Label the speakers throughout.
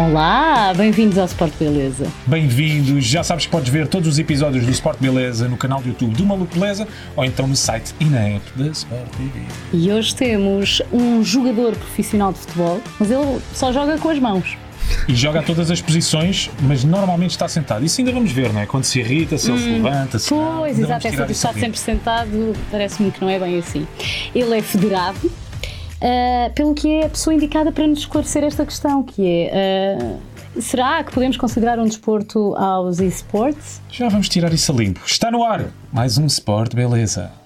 Speaker 1: Olá, bem-vindos ao Sport Beleza.
Speaker 2: Bem-vindos, já sabes que podes ver todos os episódios do Sport Beleza no canal do YouTube do Maluco Beleza ou então no site e na app da Sport TV.
Speaker 1: E hoje temos um jogador profissional de futebol, mas ele só joga com as mãos.
Speaker 2: E joga a todas as posições, mas normalmente está sentado. Isso ainda vamos ver, não é? Quando se irrita, se ele se levanta, se.
Speaker 1: Pois, exato, essa
Speaker 2: tirar
Speaker 1: de estar sempre sentado parece-me que não é bem assim. Ele é federado, ah, pelo que é a pessoa indicada para nos esclarecer esta questão, que é. ah, será que podemos considerar um desporto aos esportes?
Speaker 2: Já vamos tirar isso a limpo. Está no ar mais um Sport Beleza.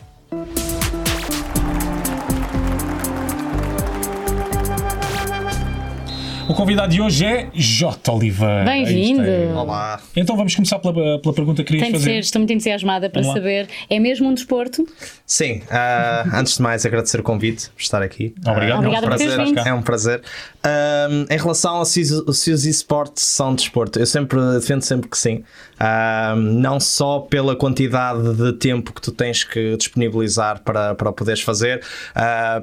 Speaker 2: O convidado de hoje é J. Oliveira.
Speaker 1: Bem-vindo.
Speaker 2: Isto é-
Speaker 3: Olá.
Speaker 2: Então vamos começar pela, pela pergunta que querias
Speaker 1: Tem de
Speaker 2: fazer.
Speaker 1: ser, estou muito entusiasmada para saber. É mesmo um desporto?
Speaker 3: Sim, ah, antes de mais agradecer o convite por estar aqui.
Speaker 2: Obrigado,
Speaker 1: Obrigada
Speaker 3: é um prazer.
Speaker 1: vindo.
Speaker 3: É um prazer. Ahm, em relação a se, os- esportes são desporto, eu sempre defendo sempre que sim. Ahm, não só pela quantidade de tempo que tu tens que disponibilizar para, para o poderes fazer,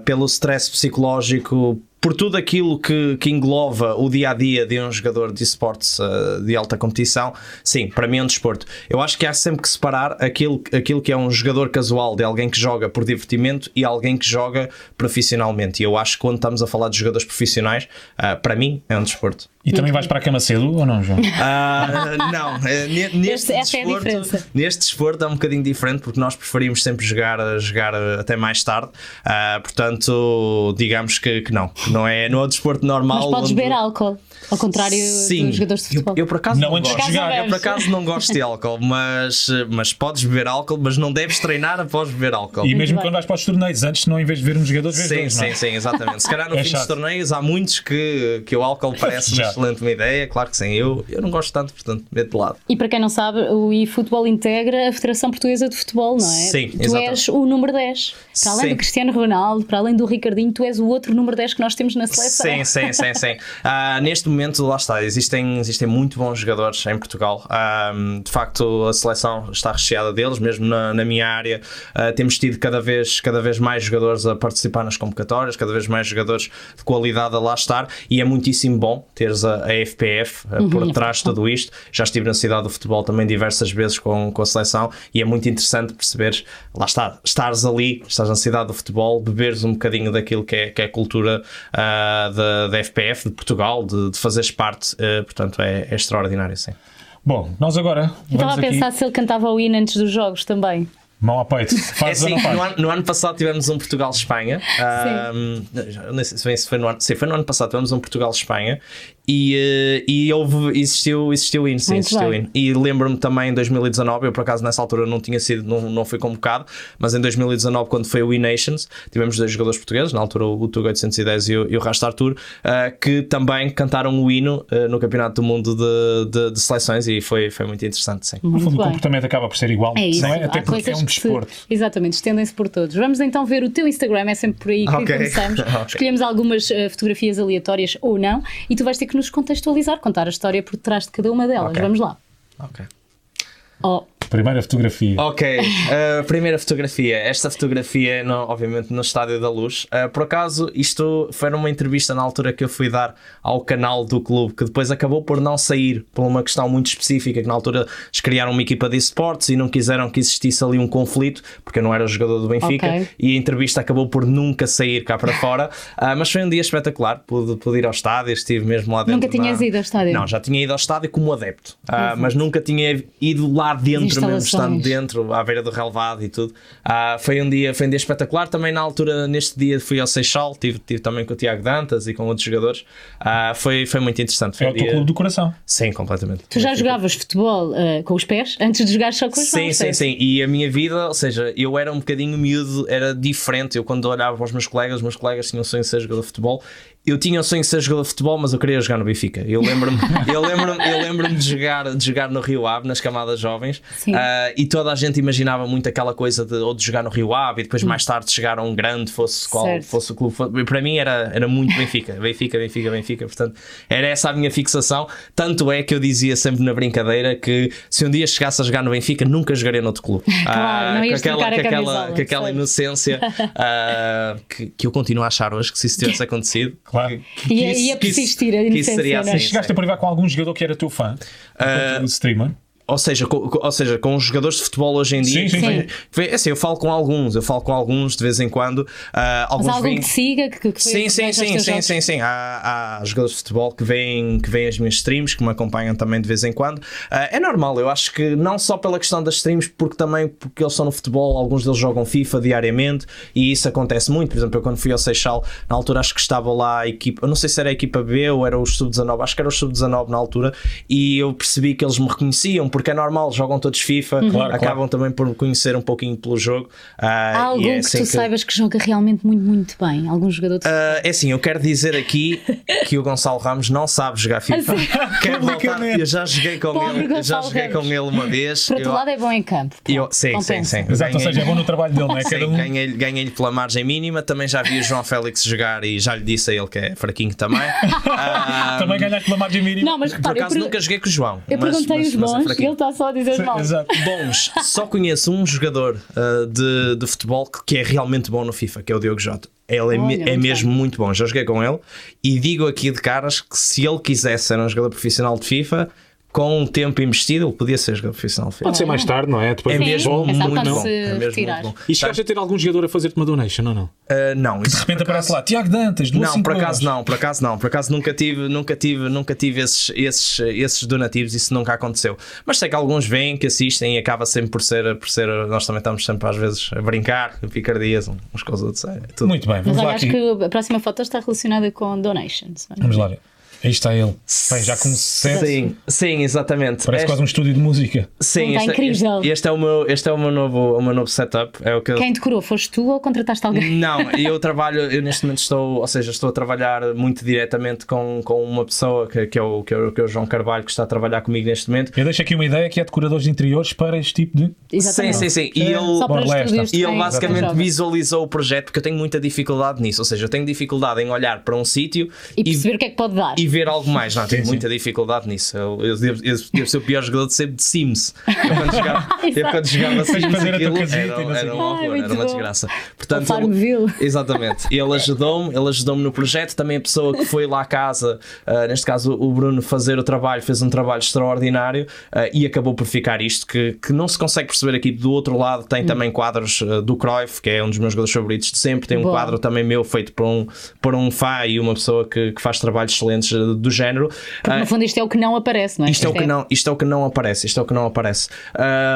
Speaker 3: pelo stress psicológico, por tudo aquilo que, que engloba o dia a dia de um jogador de esportes uh, de alta competição, sim, para mim é um desporto. Eu acho que há sempre que separar aquilo, aquilo que é um jogador casual, de alguém que joga por divertimento e alguém que joga profissionalmente. E eu acho que quando estamos a falar de jogadores profissionais, uh, para mim é um desporto.
Speaker 2: E também vais para a cama cedo ou não, João?
Speaker 3: Ah, não, eh, ne- neste,
Speaker 1: essa é a
Speaker 3: desporto,
Speaker 1: diferença.
Speaker 3: neste desporto é um bocadinho diferente porque nós preferimos sempre jogar, jogar até mais tarde. Ah, portanto, digamos que, que não, não é, não é o desporto normal.
Speaker 1: Mas podes
Speaker 3: onde-
Speaker 1: beber álcool, ao contrário
Speaker 3: Sim,
Speaker 1: dos jogadores de
Speaker 3: eu,
Speaker 1: futebol.
Speaker 3: eu por acaso
Speaker 2: Não
Speaker 3: não,
Speaker 2: antes de
Speaker 3: gosto.
Speaker 2: jogar.
Speaker 3: Eu por acaso não gosto de álcool, mas, mas podes beber álcool, mas não deves treinar após beber álcool.
Speaker 2: E mesmo
Speaker 1: bem.
Speaker 2: quando vais para os torneios, antes, não em vez de ver um jogador, vês
Speaker 3: Sim,
Speaker 2: dois, não é?
Speaker 3: sim, sim, exatamente. Se calhar no
Speaker 2: É
Speaker 3: fim
Speaker 2: chato.
Speaker 3: dos torneios há muitos que, que o álcool parece uma excelente uma ideia, claro que sim. Eu, eu não gosto tanto, portanto, meto de lado.
Speaker 1: E para quem não sabe, o eFootball integra a Federação Portuguesa de Futebol, não é?
Speaker 3: Sim,
Speaker 1: Tu
Speaker 3: exatamente.
Speaker 1: és o número 10. Para além
Speaker 3: Sim.
Speaker 1: do Cristiano Ronaldo, para além do Ricardinho, tu és o outro número 10 que nós temos na seleção.
Speaker 3: Sim, sim, sim, sim. Ah, neste momento, lá está, existem, existem muito bons jogadores em Portugal. Ah, de facto, a seleção está recheada deles, mesmo na, na minha área. ah, temos tido cada vez, cada vez mais jogadores a participar nas convocatórias, cada vez mais jogadores de qualidade a lá estar, e é muitíssimo bom teres a, a FPF ah, por trás de tudo isto. Já estive na cidade do futebol também diversas vezes com, com a seleção, e é muito interessante perceberes, lá está, estares ali, estás na cidade do futebol, beberes um bocadinho daquilo que é, que é a cultura ah, da, da FPF, de Portugal, de, de fazeres parte, ah, portanto é, é extraordinário, sim.
Speaker 2: Bom, nós agora
Speaker 1: Eu estava
Speaker 2: vamos
Speaker 1: a
Speaker 2: aqui,
Speaker 1: pensar se ele cantava o hino antes dos jogos também.
Speaker 2: mão ao peito.
Speaker 3: É
Speaker 2: Faz ou
Speaker 3: assim,
Speaker 2: não faz?
Speaker 3: no, ano, no ano passado tivemos um Portugal-Espanha. eu não sei se foi- se foi no ano, sim, foi no ano passado, tivemos um Portugal-Espanha e, eh, e houve, existiu, existiu hino, sim,
Speaker 1: Muito
Speaker 3: existiu
Speaker 1: bem.
Speaker 3: hino. E lembro-me também em 2019, eu por acaso nessa altura não tinha sido, não, não fui convocado, mas em 2019, quando foi o E-Nations, tivemos dois jogadores portugueses, na altura o Tuga 810 e o, e o Rasta Artur, ah, que também cantaram o hino ah, no Campeonato do Mundo de, de- de Seleções e foi, foi muito interessante, sim.
Speaker 2: No
Speaker 1: Muito
Speaker 2: fundo, o
Speaker 1: bem.
Speaker 2: comportamento acaba por ser igual.
Speaker 1: É isso.
Speaker 2: Não é? Até
Speaker 1: Há
Speaker 2: porque é um
Speaker 1: que se-
Speaker 2: desporto.
Speaker 1: Exatamente, estendem-se por todos. Vamos então ver o teu Instagram, é sempre por aí que
Speaker 3: Ok.
Speaker 1: começamos.
Speaker 3: Ok.
Speaker 1: Escolhemos algumas eh, fotografias aleatórias ou não e tu vais ter que nos contextualizar, contar a história por trás de cada uma delas.
Speaker 3: Ok.
Speaker 1: Vamos lá.
Speaker 3: Ok.
Speaker 1: Oh,
Speaker 2: Primeira fotografia.
Speaker 3: Ok, a primeira fotografia. Esta fotografia, no- obviamente, no Estádio da Luz. Uh, por acaso, isto foi numa entrevista na altura que eu fui dar ao canal do clube, que depois acabou por não sair por uma questão muito específica, que na altura eles criaram uma equipa de esportes e não quiseram que existisse ali um conflito, porque eu não era jogador do Benfica,
Speaker 1: Ok.
Speaker 3: e a entrevista acabou por nunca sair cá para fora. Uh, mas foi um dia espetacular, pude, pude ir ao estádio, estive mesmo lá dentro.
Speaker 1: Nunca tinhas
Speaker 3: da-
Speaker 1: ido ao estádio?
Speaker 3: Não, já tinha ido ao estádio como adepto, uh, mas nunca tinha ido lá dentro, mesmo estando dentro à beira do relevado e tudo. Ah, foi, um dia, foi um dia espetacular. Também na altura, neste dia, fui ao Seixal, tive, tive também com o Tiago Dantas e com outros jogadores. Ah, foi, foi muito interessante. Foi
Speaker 2: É
Speaker 3: um
Speaker 2: o teu
Speaker 3: dia-
Speaker 2: clube do coração.
Speaker 3: Sim, completamente.
Speaker 1: tu já jogavas futebol eh, com os pés antes de jogar só com as
Speaker 3: Sim,
Speaker 1: mãos?
Speaker 3: sim,
Speaker 1: certo?
Speaker 3: sim. E a minha vida, ou seja, eu era um bocadinho miúdo, era diferente. Eu, quando olhava para os meus colegas, os meus colegas tinham o sonho de ser jogador de futebol. Eu tinha o sonho de ser jogador de futebol, mas eu queria jogar no Benfica. Eu lembro-me eu lembro eu lembro de, jogar, de jogar no Rio Ave, nas camadas jovens. Ah, e toda a gente imaginava muito aquela coisa de, ou de jogar no Rio Ave e depois mais tarde chegar a um grande, fosse qual
Speaker 1: Certo.
Speaker 3: fosse o clube. fosse- Para mim era, era muito Benfica, Benfica, Benfica, Benfica. Portanto, era essa a minha fixação. Tanto é que eu dizia sempre na brincadeira que se um dia chegasse a jogar no Benfica, nunca jogaria noutro clube.
Speaker 1: Claro, não
Speaker 3: com aquela, com aquela, com aquela inocência ah, que, que eu continuo a achar hoje que se isso tivesse acontecido,
Speaker 2: Claro.
Speaker 3: que
Speaker 1: Ia-
Speaker 3: isso-
Speaker 1: ia
Speaker 3: que isso-
Speaker 1: persistir a
Speaker 3: que isso seria
Speaker 1: inocência, não é?
Speaker 3: assim.
Speaker 2: Chegaste a privar com algum jogador que era teu fã? Uh, streamer?
Speaker 3: Ou seja, com, ou seja, com os jogadores de futebol hoje em dia.
Speaker 2: Sim, sim,
Speaker 3: é assim, eu falo com alguns, eu falo com alguns de vez em quando.
Speaker 1: Mas
Speaker 3: alguns
Speaker 1: há algum
Speaker 3: vêm-
Speaker 1: que te siga, que, que
Speaker 3: Sim, sim,
Speaker 1: os
Speaker 3: sim, sim, sim, sim. Há, há jogadores de futebol que veem, que veem as minhas streams, que me acompanham também de vez em quando. Ah, é normal, eu acho que não só pela questão das streams, porque também porque eles estão no futebol, alguns deles jogam FIFA diariamente e isso acontece muito. Por exemplo, eu quando fui ao Seixal, na altura acho que estava lá a equipa, eu não sei se era a equipa B ou era o Sub-19, acho que era o Sub-19 na altura, e eu percebi que eles me reconheciam, porque é normal, jogam todos FIFA,
Speaker 1: Uhum.
Speaker 2: Claro,
Speaker 3: acabam
Speaker 2: claro.
Speaker 3: também por me conhecer um pouquinho pelo jogo. Ah,
Speaker 1: Há
Speaker 3: e
Speaker 1: algum
Speaker 3: é
Speaker 1: que
Speaker 3: assim
Speaker 1: tu saibas que joga realmente muito, muito bem? Algum jogador de
Speaker 3: Uh, é assim, eu quero dizer aqui que o Gonçalo Ramos não sabe jogar FIFA. Quero voltar, eu já joguei com
Speaker 1: Pobre
Speaker 3: ele, eu já
Speaker 1: Gonçalo
Speaker 3: joguei
Speaker 1: Ramos.
Speaker 3: com ele uma vez.
Speaker 1: Por outro
Speaker 3: eu-
Speaker 1: lado, é bom em campo.
Speaker 3: eu- sim, sim,
Speaker 1: compensa.
Speaker 3: sim.
Speaker 2: Exato, ou
Speaker 3: Ganhei-
Speaker 2: seja, é bom no trabalho dele, não é?
Speaker 3: Sim,
Speaker 2: um.
Speaker 3: ganhei-lhe ganhei-lhe pela margem mínima. Também já vi o João Félix jogar e já lhe disse a ele que é fraquinho também. Ah,
Speaker 2: Também ganhaste pela margem mínima.
Speaker 1: Não, mas
Speaker 3: por
Speaker 1: repara,
Speaker 3: acaso nunca joguei com o João.
Speaker 1: eu
Speaker 3: mas-
Speaker 1: perguntei
Speaker 3: mas-
Speaker 1: os
Speaker 3: mas é
Speaker 1: bons
Speaker 3: fraquinho.
Speaker 1: Ele está só a dizer os maus.
Speaker 2: Exato.
Speaker 3: Bons, só conheço um jogador uh, de, de futebol que, que é realmente bom no FIFA, que é o Diogo Jota. Ele é, me-
Speaker 1: Olha,
Speaker 3: é
Speaker 1: muito
Speaker 3: mesmo
Speaker 1: bem.
Speaker 3: muito bom. Já joguei com ele e digo aqui de caras que se ele quisesse ser um jogador profissional de FIFA, com um tempo investido, ele podia ser jogador profissional de.
Speaker 4: Pode ser mais tarde, não é? Depois
Speaker 3: É mesmo
Speaker 1: quem sabe
Speaker 3: muito bom. É mesmo
Speaker 1: retirar.
Speaker 3: muito bom.
Speaker 4: E chegaste a ter algum jogador a fazer-te uma donation ou não?
Speaker 3: Uh, não,
Speaker 2: De
Speaker 3: isso
Speaker 2: repente aparece lá, Tiago Dantas,
Speaker 3: não, por acaso não, por acaso não, por acaso nunca tive, nunca tive, nunca tive esses, esses, esses donativos, isso nunca aconteceu. Mas sei que alguns vêm, que assistem e acaba sempre por ser, por ser, nós também estamos sempre às vezes a brincar, picardias uns com os outros. É, tudo.
Speaker 2: Muito bem,
Speaker 1: Mas
Speaker 2: vamos
Speaker 1: olha,
Speaker 2: lá
Speaker 1: acho
Speaker 2: aqui.
Speaker 1: que a próxima foto está relacionada com donations.
Speaker 2: Vamos lá ver. Aí está ele. Bem, já com sete.
Speaker 3: Sim, sim, exatamente.
Speaker 2: Parece
Speaker 3: Este-
Speaker 2: quase um estúdio de música.
Speaker 3: Sim,
Speaker 1: Está
Speaker 3: este,
Speaker 1: incrível.
Speaker 3: Este, este é o meu, este é o meu novo, o meu novo setup. É o que
Speaker 1: Quem decorou? Foste tu ou contrataste alguém?
Speaker 3: Não, eu trabalho, eu neste momento estou, ou seja, estou a trabalhar muito diretamente com, com uma pessoa que, que, é o, que, é o, que é o João Carvalho, que está a trabalhar comigo neste momento.
Speaker 2: Eu deixo aqui uma ideia que é decoradores de interiores para este tipo de.
Speaker 1: Exatamente.
Speaker 3: Sim, sim, sim. E
Speaker 2: É,
Speaker 3: ele,
Speaker 1: Só para
Speaker 2: Borlesta.
Speaker 1: estúdios
Speaker 3: E ele basicamente visualizou o projeto porque eu tenho muita dificuldade nisso. Ou seja, eu tenho dificuldade em olhar para um sítio
Speaker 1: E perceber o que é que pode dar.
Speaker 3: Ver algo mais. Não, tenho
Speaker 2: sim.
Speaker 3: muita dificuldade nisso. Eu, eu, devo, eu devo ser o pior jogador de sempre de Sims. Eu quando jogava, eu quando jogava Sims, aquilo era, era um
Speaker 2: quê.
Speaker 3: horror, era uma
Speaker 1: bom.
Speaker 3: desgraça.
Speaker 1: O
Speaker 3: Portanto, ele-. Exatamente. Ele ajudou-me, ele ajudou-me no projeto. Também a pessoa que foi lá à casa, ah, neste caso o Bruno, fazer o trabalho, fez um trabalho extraordinário ah, e acabou por ficar isto que, que não se consegue perceber aqui do outro lado.
Speaker 1: Hum.
Speaker 3: Tem também quadros ah, do Cruyff, que é um dos meus jogadores favoritos de sempre. Tem um
Speaker 1: Boa.
Speaker 3: quadro também meu feito por um, por um fã e uma pessoa que, que faz trabalhos excelentes ah, do género.
Speaker 1: Porque
Speaker 3: Ah,
Speaker 1: no fundo isto é o que não aparece, não é?
Speaker 3: isto é, o que não, isto é o que não aparece, isto é o que não aparece.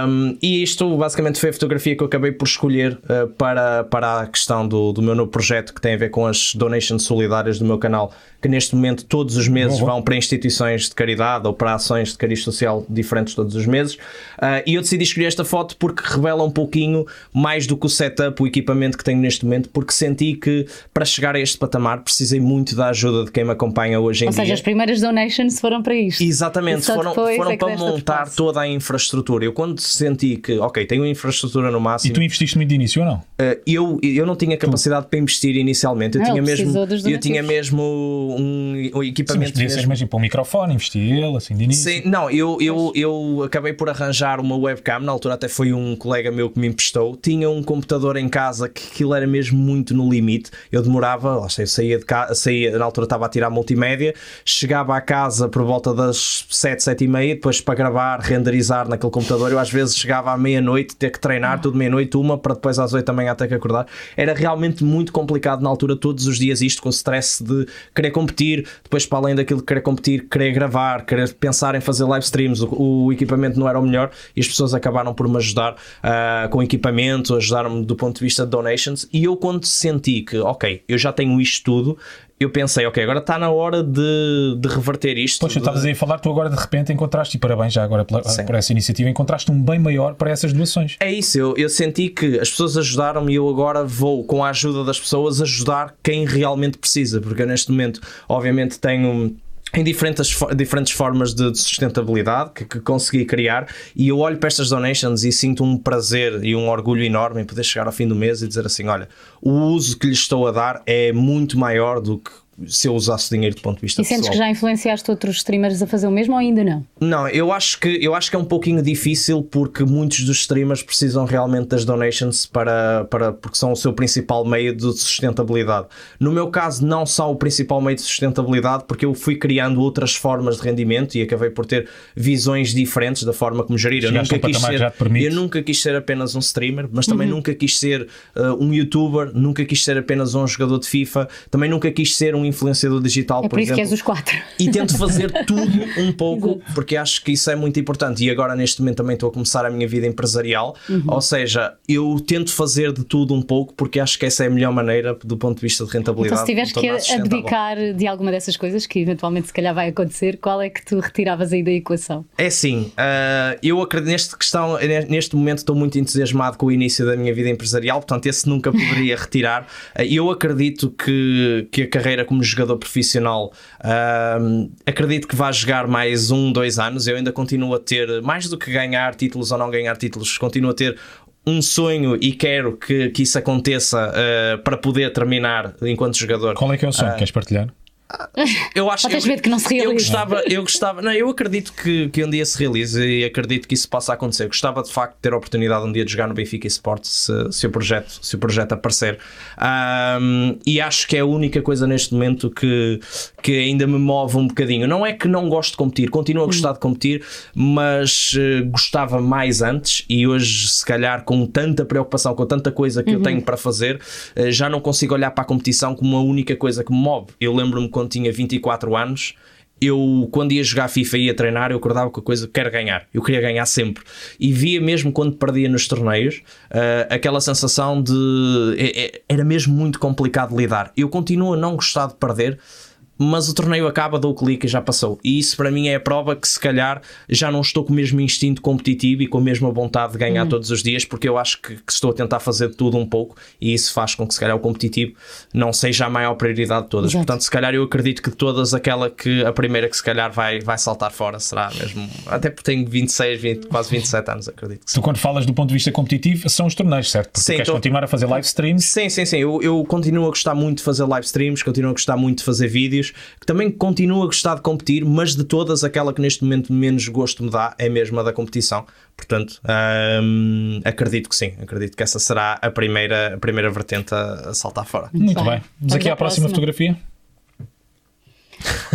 Speaker 3: Um, e isto basicamente foi a fotografia que eu acabei por escolher uh, para, para a questão do, do meu novo projeto que tem a ver com as donations solidárias do meu canal, que neste momento todos os meses
Speaker 2: Boa.
Speaker 3: vão para instituições de caridade ou para ações de cariz social diferentes todos os meses. Uh, e eu decidi escolher esta foto porque revela um pouquinho mais do que o setup, o equipamento que tenho neste momento, porque senti que para chegar a este patamar precisei muito da ajuda de quem me acompanha hoje em.
Speaker 1: Seja, as primeiras donations foram para isto.
Speaker 3: Exatamente,
Speaker 1: E
Speaker 3: foram, foram
Speaker 1: é
Speaker 3: para montar toda a infraestrutura. Eu quando senti que, ok, tenho infraestrutura no
Speaker 2: E
Speaker 3: máximo,
Speaker 2: tu investiste muito de início ou não?
Speaker 3: eh, eu, eu não tinha capacidade para investir inicialmente. Eu
Speaker 1: Não,
Speaker 3: tinha
Speaker 1: ele
Speaker 3: mesmo, eu tinha mesmo um, um
Speaker 2: Sim, mas
Speaker 3: equipamento
Speaker 2: podia ser
Speaker 3: mesmo.
Speaker 2: mesmo para um microfone, investir ele, assim, de início.
Speaker 3: Sim, não, eu, eu, eu acabei por arranjar uma webcam, na altura até foi um colega meu que me emprestou. Tinha um computador em casa que aquilo era mesmo muito no limite. Eu demorava, lá sei, eu saía de casa, saía, na altura estava a tirar multimédia, chegava à casa por volta das 7, 7 e meia, depois para gravar, renderizar naquele computador. Eu às vezes chegava à meia-noite, ter que treinar, tudo meia-noite, uma, para depois às 8 da manhã ter que acordar. Era realmente muito complicado na altura, todos os dias, isto com o stress de querer competir, depois para além daquilo de querer competir, querer gravar, querer pensar em fazer live streams. O, o equipamento não era o melhor e as pessoas acabaram por me ajudar ah, com equipamento, ajudaram-me do ponto de vista de donations. E eu, quando senti que, ok, eu já tenho isto tudo, eu pensei, ok, agora está na hora de, de reverter isto.
Speaker 2: Poxa,
Speaker 3: de-
Speaker 2: estavas aí a falar, tu agora de repente encontraste, e parabéns já agora pela- por essa iniciativa, encontraste um bem maior para essas doações.
Speaker 3: É isso, eu, eu senti que as pessoas ajudaram-me e eu agora vou, com a ajuda das pessoas, ajudar quem realmente precisa, porque eu neste momento, obviamente, tenho. Em diferentes, diferentes formas de, de sustentabilidade que, que consegui criar. E eu olho para estas donations e sinto um prazer e um orgulho enorme em poder chegar ao fim do mês e dizer assim, olha, o uso que lhes estou a dar é muito maior do que se eu usasse dinheiro do ponto de vista
Speaker 1: E sentes
Speaker 3: pessoal.
Speaker 1: que já influenciaste outros streamers a fazer o mesmo ou ainda não?
Speaker 3: Não, eu acho que eu acho que é um pouquinho difícil porque muitos dos streamers precisam realmente das donations para, para porque são o seu principal meio de sustentabilidade. No meu caso, não só o principal meio de sustentabilidade, porque eu fui criando outras formas de rendimento e acabei por ter visões diferentes da forma como gerir. Eu
Speaker 2: Chegaste
Speaker 3: nunca, quis ser, eu nunca quis ser apenas um streamer, mas
Speaker 1: Uhum.
Speaker 3: também nunca quis ser uh, um youtuber, nunca quis ser apenas um jogador de FIFA, também nunca quis ser um influenciador digital,
Speaker 1: É por,
Speaker 3: por
Speaker 1: isso que
Speaker 3: exemplo.
Speaker 1: és os quatro.
Speaker 3: e tento fazer tudo um pouco porque acho que isso é muito importante. E agora neste momento também estou a começar a minha vida empresarial. Ou seja, eu tento fazer de tudo um pouco porque acho que essa é a melhor maneira do ponto de vista de rentabilidade
Speaker 1: Então, se tiveres que abdicar de alguma dessas coisas, que eventualmente se calhar vai acontecer, qual é que tu retiravas aí da equação?
Speaker 3: É assim, ah, eu acredito neste questão, neste momento estou muito entusiasmado com o início da minha vida empresarial, portanto esse nunca poderia retirar. Ah, eu acredito que, que a carreira como jogador profissional ah, acredito que vai jogar mais um, dois anos. Eu ainda continuo a ter, mais do que ganhar títulos ou não ganhar títulos, continuo a ter um sonho e quero que, que isso aconteça ah, para poder terminar enquanto jogador.
Speaker 2: Qual é que é o sonho? Queres partilhar?
Speaker 3: Eu acho eu-
Speaker 1: medo que não se realize?
Speaker 3: Eu gostava, eu gostava, não, eu acredito que, que um dia se realize e acredito que isso possa acontecer. Gostava de facto de ter a oportunidade um dia de jogar no Benfica Esportes se, se, o, projeto, se o projeto aparecer. Ahm, e acho que é a única coisa neste momento que, que ainda me move um bocadinho. Não é que não gosto de competir, continuo a gostar de competir, mas eh, gostava mais antes e hoje, se calhar, com tanta preocupação, com tanta coisa que eu tenho para fazer, eh, já não consigo olhar para a competição como a única coisa que me move. Eu lembro-me quando tinha 24 anos. Eu, quando ia jogar FIFA e ia treinar, eu acordava com a coisa que quero ganhar. Eu queria ganhar sempre. E via mesmo quando perdia nos torneios, eh, aquela sensação de. é- é- era mesmo muito complicado lidar. Eu continuo a não gostar de perder, mas o torneio acaba, dou o clique e já passou. E isso para mim é a prova que se calhar já não estou com o mesmo instinto competitivo e com a mesma vontade de ganhar todos os dias, porque eu acho que, que estou a tentar fazer tudo um pouco e isso faz com que se calhar o competitivo não seja a maior prioridade de todas.
Speaker 1: Exato.
Speaker 3: Portanto, se calhar eu acredito que de todas aquela que a primeira que se calhar vai, vai saltar fora será mesmo. Até porque tenho 26, 20, quase 27 anos, acredito que sim.
Speaker 2: Tu, quando falas do ponto de vista competitivo, são os torneios, certo? Porque
Speaker 3: Sim,
Speaker 2: queres
Speaker 3: tô-
Speaker 2: continuar a fazer live streams.
Speaker 3: Sim, sim, sim. Eu, eu continuo a gostar muito de fazer live streams, continuo a gostar muito de fazer vídeos, que também continuo a gostar de competir, mas de todas, aquela que neste momento menos gosto me dá é mesmo a da competição. Portanto, hum, acredito que sim. Acredito que essa será a primeira, a primeira vertente a, a saltar fora.
Speaker 2: Muito
Speaker 1: bem.
Speaker 2: bem. Vamos
Speaker 1: Vamos
Speaker 2: aqui
Speaker 1: à
Speaker 2: à próxima
Speaker 1: próxima.
Speaker 2: fotografia.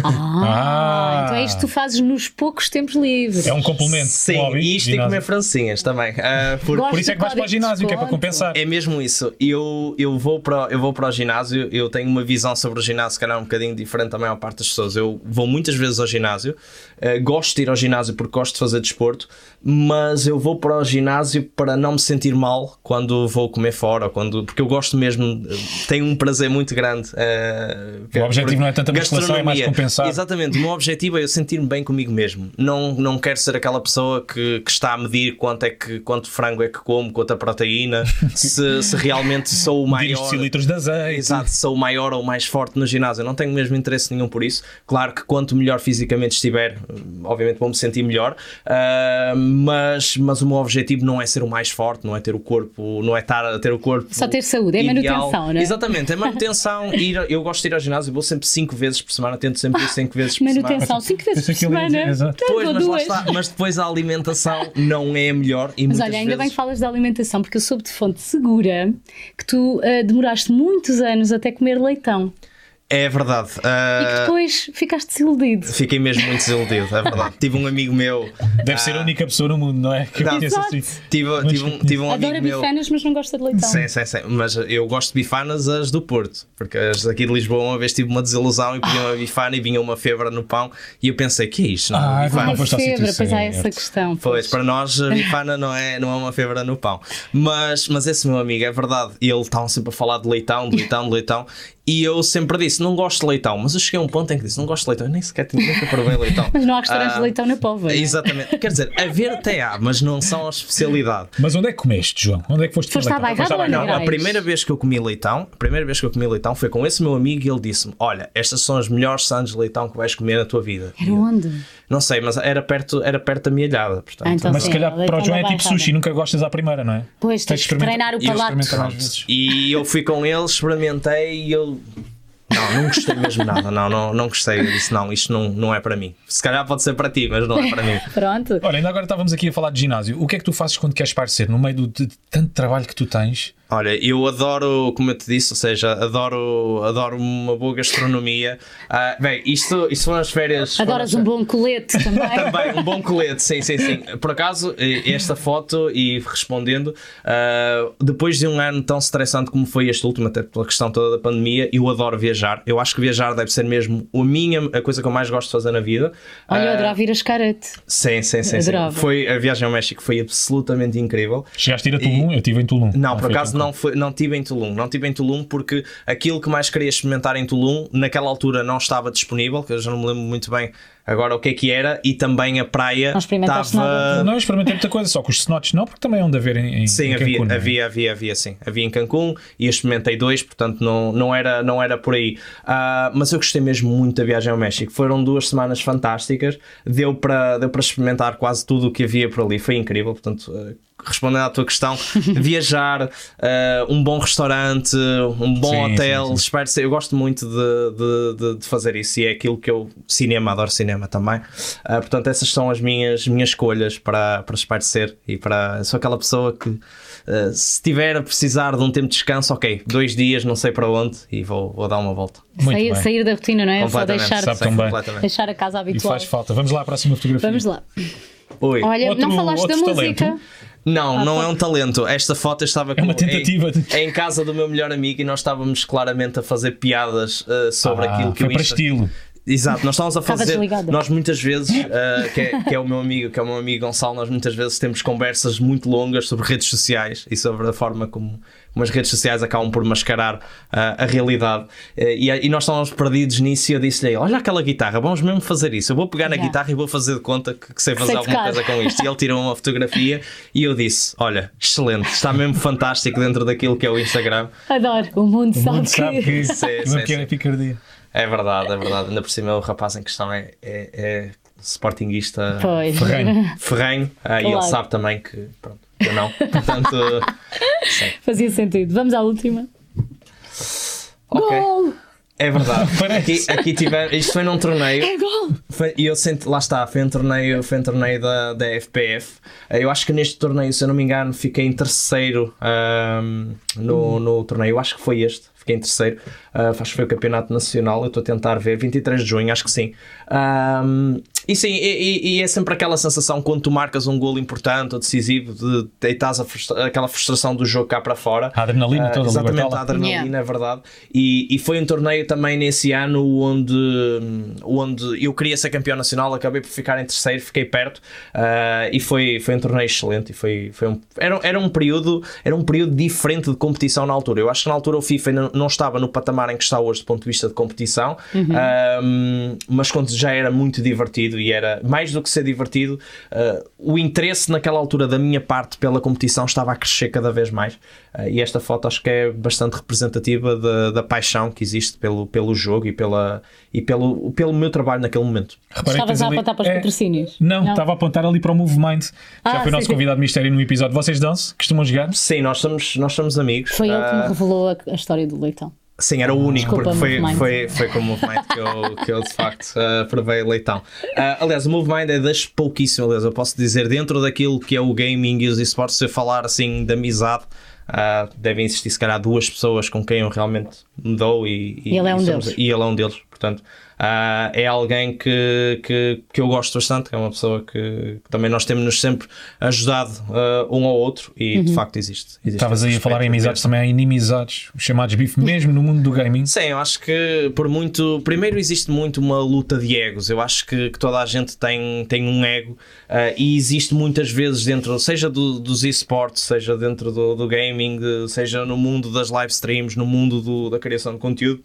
Speaker 1: Ah,
Speaker 2: Ah.
Speaker 1: então é isto que tu fazes nos poucos tempos livres.
Speaker 2: É um complemento.
Speaker 3: Sim,
Speaker 2: hobby,
Speaker 3: e isto
Speaker 2: ginásio.
Speaker 3: comer francinhas também. Ah, por-
Speaker 2: Por isso é que vais para o ginásio, que é para compensar.
Speaker 3: É mesmo isso. Eu, eu, vou para, eu vou para o ginásio, eu tenho uma visão sobre o ginásio, se calhar um bocadinho diferente da maior parte das pessoas. Eu vou muitas vezes ao ginásio, eh, gosto de ir ao ginásio porque gosto de fazer desporto, mas eu vou para o ginásio para não me sentir mal quando vou comer fora, quando, porque eu gosto mesmo, tenho um prazer muito grande. eh,
Speaker 2: O objetivo não é tanto a musculação, é mais compensar.
Speaker 3: Exatamente, o meu objetivo é eu sentir-me bem comigo mesmo. Não, não quero ser aquela pessoa que, que está a medir quanto é que quanto frango é que como, quanta proteína, se, se realmente sou o maior.
Speaker 2: decilitros de azeite.
Speaker 3: Exato, sou o maior ou o mais forte no ginásio. Eu não tenho mesmo interesse nenhum por isso. Claro que quanto melhor fisicamente estiver, obviamente vou-me sentir melhor. Ah, mas, mas o meu objetivo não é ser o mais forte, não é ter o corpo, não é estar a ter o corpo.
Speaker 1: Só ter saúde, é
Speaker 3: ideal.
Speaker 1: manutenção, não é?
Speaker 3: Exatamente, é manutenção. Ir, eu gosto de ir ao ginásio, vou sempre 5 vezes por semana, tento sempre ir 5 vezes por semana.
Speaker 1: Manutenção, 5 vezes por semana.
Speaker 2: exato.
Speaker 1: Três
Speaker 3: Pois,
Speaker 1: ou
Speaker 3: mas,
Speaker 1: duas.
Speaker 3: está, mas depois a alimentação não é a melhor e
Speaker 1: Mas olha, ainda bem
Speaker 3: vezes...
Speaker 1: que falas da alimentação, porque eu soube de fonte segura que tu ah, demoraste muitos anos até comer leitão
Speaker 3: É verdade.
Speaker 1: e que
Speaker 3: ah,
Speaker 1: depois ficaste desiludido.
Speaker 3: Fiquei mesmo muito desiludido, é verdade. Tive um amigo meu.
Speaker 2: Deve ser a única pessoa no mundo, não é? Que
Speaker 3: Não.
Speaker 2: conheço
Speaker 1: Exato.
Speaker 2: assim.
Speaker 3: Tive, tive um, tive um amigo meu.
Speaker 1: bifanas, mas não gosta de leitão.
Speaker 3: Sim, sim, sim. Mas eu gosto de bifanas as do Porto, porque as daqui de Lisboa uma vez tive uma desilusão e pedi uma bifana e vinha uma febra no pão e eu pensei, que é isto? Não,
Speaker 2: Ah,
Speaker 3: bifana.
Speaker 2: não foste
Speaker 1: febre, pois há
Speaker 2: certo.
Speaker 1: essa questão.
Speaker 3: Pois, para nós a bifana não é, não é uma febra no pão. Mas, mas esse meu amigo, é verdade, ele estava sempre a falar de leitão, de leitão, de leitão, E eu sempre disse, não gosto de leitão, mas eu cheguei a um ponto em que disse, não gosto de leitão, eu nem sequer tinha nunca provei leitão.
Speaker 1: Mas não há restaurantes
Speaker 3: Ah,
Speaker 1: de leitão na não é?
Speaker 3: Exatamente. Quer dizer, haver até há, mas não são a especialidade.
Speaker 2: Mas onde é que comeste, João? Onde é que foste
Speaker 1: Foste
Speaker 2: leitão?
Speaker 1: Bairrada
Speaker 2: Foste à
Speaker 1: ou a?
Speaker 3: Não, a primeira vez que eu comi leitão, a primeira vez que eu comi leitão foi com esse meu amigo e ele disse-me: Olha, estas são as melhores sandes de leitão que vais comer na tua vida.
Speaker 1: Era onde?
Speaker 3: Não sei, mas era perto, era perto da minha alhada. Portanto,
Speaker 1: Ah, então
Speaker 2: Mas se
Speaker 1: Sim,
Speaker 2: calhar
Speaker 1: leitão
Speaker 2: para o João é tipo sushi, nunca gostas à primeira, não é?
Speaker 1: Pois, tens
Speaker 2: de
Speaker 1: que treinar o palato.
Speaker 3: E eu fui com ele, experimentei e eu. Não, não gostei mesmo nada. Não, não, não gostei. Eu disse: Não, isto não, não é para mim. Se calhar pode ser para ti, mas não é para mim.
Speaker 1: Pronto.
Speaker 2: Olha, ainda agora estávamos aqui a falar de ginásio. O que é que tu fazes quando queres parecer? No meio do, de, de tanto trabalho que tu tens?
Speaker 3: Olha, eu adoro, como eu te disse, ou seja, adoro, adoro uma boa gastronomia. Ah, bem, isto, isto foram as férias.
Speaker 1: Adoras
Speaker 3: as-
Speaker 1: um bom colete também.
Speaker 3: Também, um bom colete, sim, sim, sim. Por acaso, esta foto, e respondendo, ah, depois de um ano tão estressante como foi este último, até pela questão toda da pandemia, eu adoro viajar. Eu acho que viajar deve ser mesmo a minha, a coisa que eu mais gosto de fazer na vida.
Speaker 1: Olha, eu
Speaker 3: Ah,
Speaker 1: adorava ir a Escarate.
Speaker 3: Sim, sim, sim. sim. Foi, a viagem ao México foi absolutamente incrível.
Speaker 2: Chegaste a ir a Tulum? Eu estive em Tulum.
Speaker 3: Não, por acaso não, foi, não tive em Tulum. Não tive em Tulum porque aquilo que mais queria experimentar em Tulum, naquela altura não estava disponível, que eu já não me lembro muito bem agora o que é que era, e também a praia estava.
Speaker 2: Não, eu experimentei muita coisa, só que os cenotes não, porque também é onde haver em, em
Speaker 3: Sim,
Speaker 2: em
Speaker 3: havia,
Speaker 2: Cancún, não é?
Speaker 3: havia, havia, havia, sim. Havia em Cancún e eu experimentei dois, portanto não, não, era, não era por aí. Ah, mas eu gostei mesmo muito da viagem ao México. Foram duas semanas fantásticas, deu para deu para experimentar quase tudo o que havia por ali, foi incrível. Portanto, ah, respondendo à tua questão, viajar, ah, um bom restaurante, um bom
Speaker 2: Sim,
Speaker 3: hotel,
Speaker 2: sim, sim.
Speaker 3: espero ser. Eu gosto muito de, de, de- de fazer isso e é aquilo que eu. Cinema, adoro cinema também. Ah, portanto, essas são as minhas, minhas escolhas para, para espairecer e para. Sou aquela pessoa que, ah, se estiver a precisar de um tempo de descanso, ok, dois dias, não sei para onde, e vou, vou dar uma volta.
Speaker 2: Muito
Speaker 1: Sair,
Speaker 2: bem.
Speaker 1: sair da rotina, não é? Só deixar, deixar a casa
Speaker 2: E
Speaker 1: habitual.
Speaker 2: faz falta. Vamos lá à próxima fotografia.
Speaker 1: Vamos lá.
Speaker 3: Oi.
Speaker 1: Olha,
Speaker 2: Outro-
Speaker 1: não falaste da música.
Speaker 2: talento.
Speaker 3: Não, não é um talento. Esta foto eu estava
Speaker 2: É uma
Speaker 3: com-
Speaker 2: tentativa
Speaker 3: em,
Speaker 2: de-
Speaker 3: em casa do meu melhor amigo e nós estávamos claramente a fazer piadas ah, sobre
Speaker 2: Ah,
Speaker 3: aquilo que
Speaker 2: foi
Speaker 3: eu
Speaker 2: para estilo.
Speaker 3: Exato, nós estamos a fazer. Nós muitas vezes, uh, que, é, que é o meu amigo, que é o meu amigo Gonçalo, nós muitas vezes temos conversas muito longas sobre redes sociais e sobre a forma como, como as redes sociais acabam por mascarar uh, a realidade. Uh, e, e nós estávamos perdidos nisso e eu disse-lhe: Olha aquela guitarra, vamos mesmo fazer isso. Eu vou pegar na
Speaker 1: Já.
Speaker 3: guitarra e vou fazer de conta que, que sei fazer
Speaker 1: Sei
Speaker 3: alguma
Speaker 1: tocar.
Speaker 3: coisa com isto. E ele tirou uma fotografia e eu disse: Olha, excelente, está mesmo fantástico dentro daquilo que é o Instagram.
Speaker 1: Adoro. O mundo
Speaker 2: O
Speaker 1: sabe
Speaker 2: mundo sabe que
Speaker 3: Sim,
Speaker 2: é uma pequena picardia.
Speaker 3: É verdade, é verdade. Ainda por cima, o rapaz em questão é, é, é sportinguista
Speaker 1: Pois.
Speaker 2: Ferrenho.
Speaker 3: ferrenho ah, e ele
Speaker 1: Claro.
Speaker 3: sabe também que pronto, eu não. Portanto,
Speaker 1: Fazia sentido. Vamos à última. Gol!
Speaker 3: É verdade. Aqui, aqui tive, isto foi num torneio.
Speaker 1: É gol!
Speaker 3: E eu senti, lá está, foi um torneio, foi um torneio da, da FPF. Eu acho que neste torneio, se eu não me engano, fiquei em terceiro ahm, no, no torneio. Eu acho que foi este, fiquei em terceiro. Ah, acho que foi o campeonato nacional. Eu estou a tentar ver, 23 de junho, acho que sim. Ahm, e sim, e, e- e é sempre aquela sensação quando tu marcas um golo importante ou decisivo de deitares a frustra- aquela frustração do jogo cá para fora.
Speaker 2: A adrenalina
Speaker 3: Ah,
Speaker 2: toda,
Speaker 3: Exatamente,
Speaker 2: libertá-la.
Speaker 3: a adrenalina,
Speaker 1: Yeah.
Speaker 3: é verdade. E, e foi um torneio também nesse ano onde, onde eu queria ser campeão nacional, acabei por ficar em terceiro, fiquei perto ah, e foi, foi um torneio excelente. E foi, foi um, era, era, um período, era um período diferente de competição na altura. Eu acho que na altura o FIFA não, não estava no patamar em que está hoje do ponto de vista de competição, ah, mas quando já era muito divertido e era mais do que ser divertido, ah, o interesse naquela altura da minha parte pela competição estava a crescer cada vez mais. Ah, e esta foto acho que é bastante representativa da, da paixão que existe pelo, pelo jogo e, pela, e pelo, pelo meu trabalho naquele momento.
Speaker 2: Reparei que
Speaker 1: Estavas a
Speaker 2: ali-
Speaker 1: apontar para os
Speaker 2: É,
Speaker 1: patrocínios?
Speaker 2: Não,
Speaker 1: Não.
Speaker 2: estava a apontar ali para o Move Mind, que já
Speaker 1: Ah,
Speaker 2: foi nosso
Speaker 1: sim.
Speaker 2: convidado de mistério no episódio. Vocês dão-se? Costumam jogar?
Speaker 3: Sim, nós somos, nós somos amigos.
Speaker 1: Foi ele que me
Speaker 3: Ah,
Speaker 1: revelou a, a história do leitão.
Speaker 3: Sim, era o único,
Speaker 1: Desculpa,
Speaker 3: porque foi, foi, foi com o Movemind que eu, que eu de facto uh, provei leitão. Ah, aliás, o Movemind é das pouquíssimas, aliás, eu posso dizer, dentro daquilo que é o gaming e os esportes, se eu falar assim de amizade, ah, devem existir se calhar duas pessoas com quem eu realmente me dou e,
Speaker 1: E ele é um
Speaker 3: somos-
Speaker 1: deles.
Speaker 3: E ele é um deles, portanto. Ah, é alguém que, que, que eu gosto bastante, é uma pessoa que, que também nós temos-nos sempre ajudado ah, um ao outro e
Speaker 1: Uhum.
Speaker 3: de facto existe. existe
Speaker 2: Estavas aí a falar em amizades, também há inimizades, os chamados bife, mesmo no mundo do gaming.
Speaker 3: Sim, eu acho que por muito. Primeiro existe muito uma luta de egos. Eu acho que, que toda a gente tem, tem um ego ah, e existe muitas vezes dentro, seja do- dos esportes, seja dentro do, do gaming, de- seja no mundo das live streams, no mundo do- da criação de conteúdo.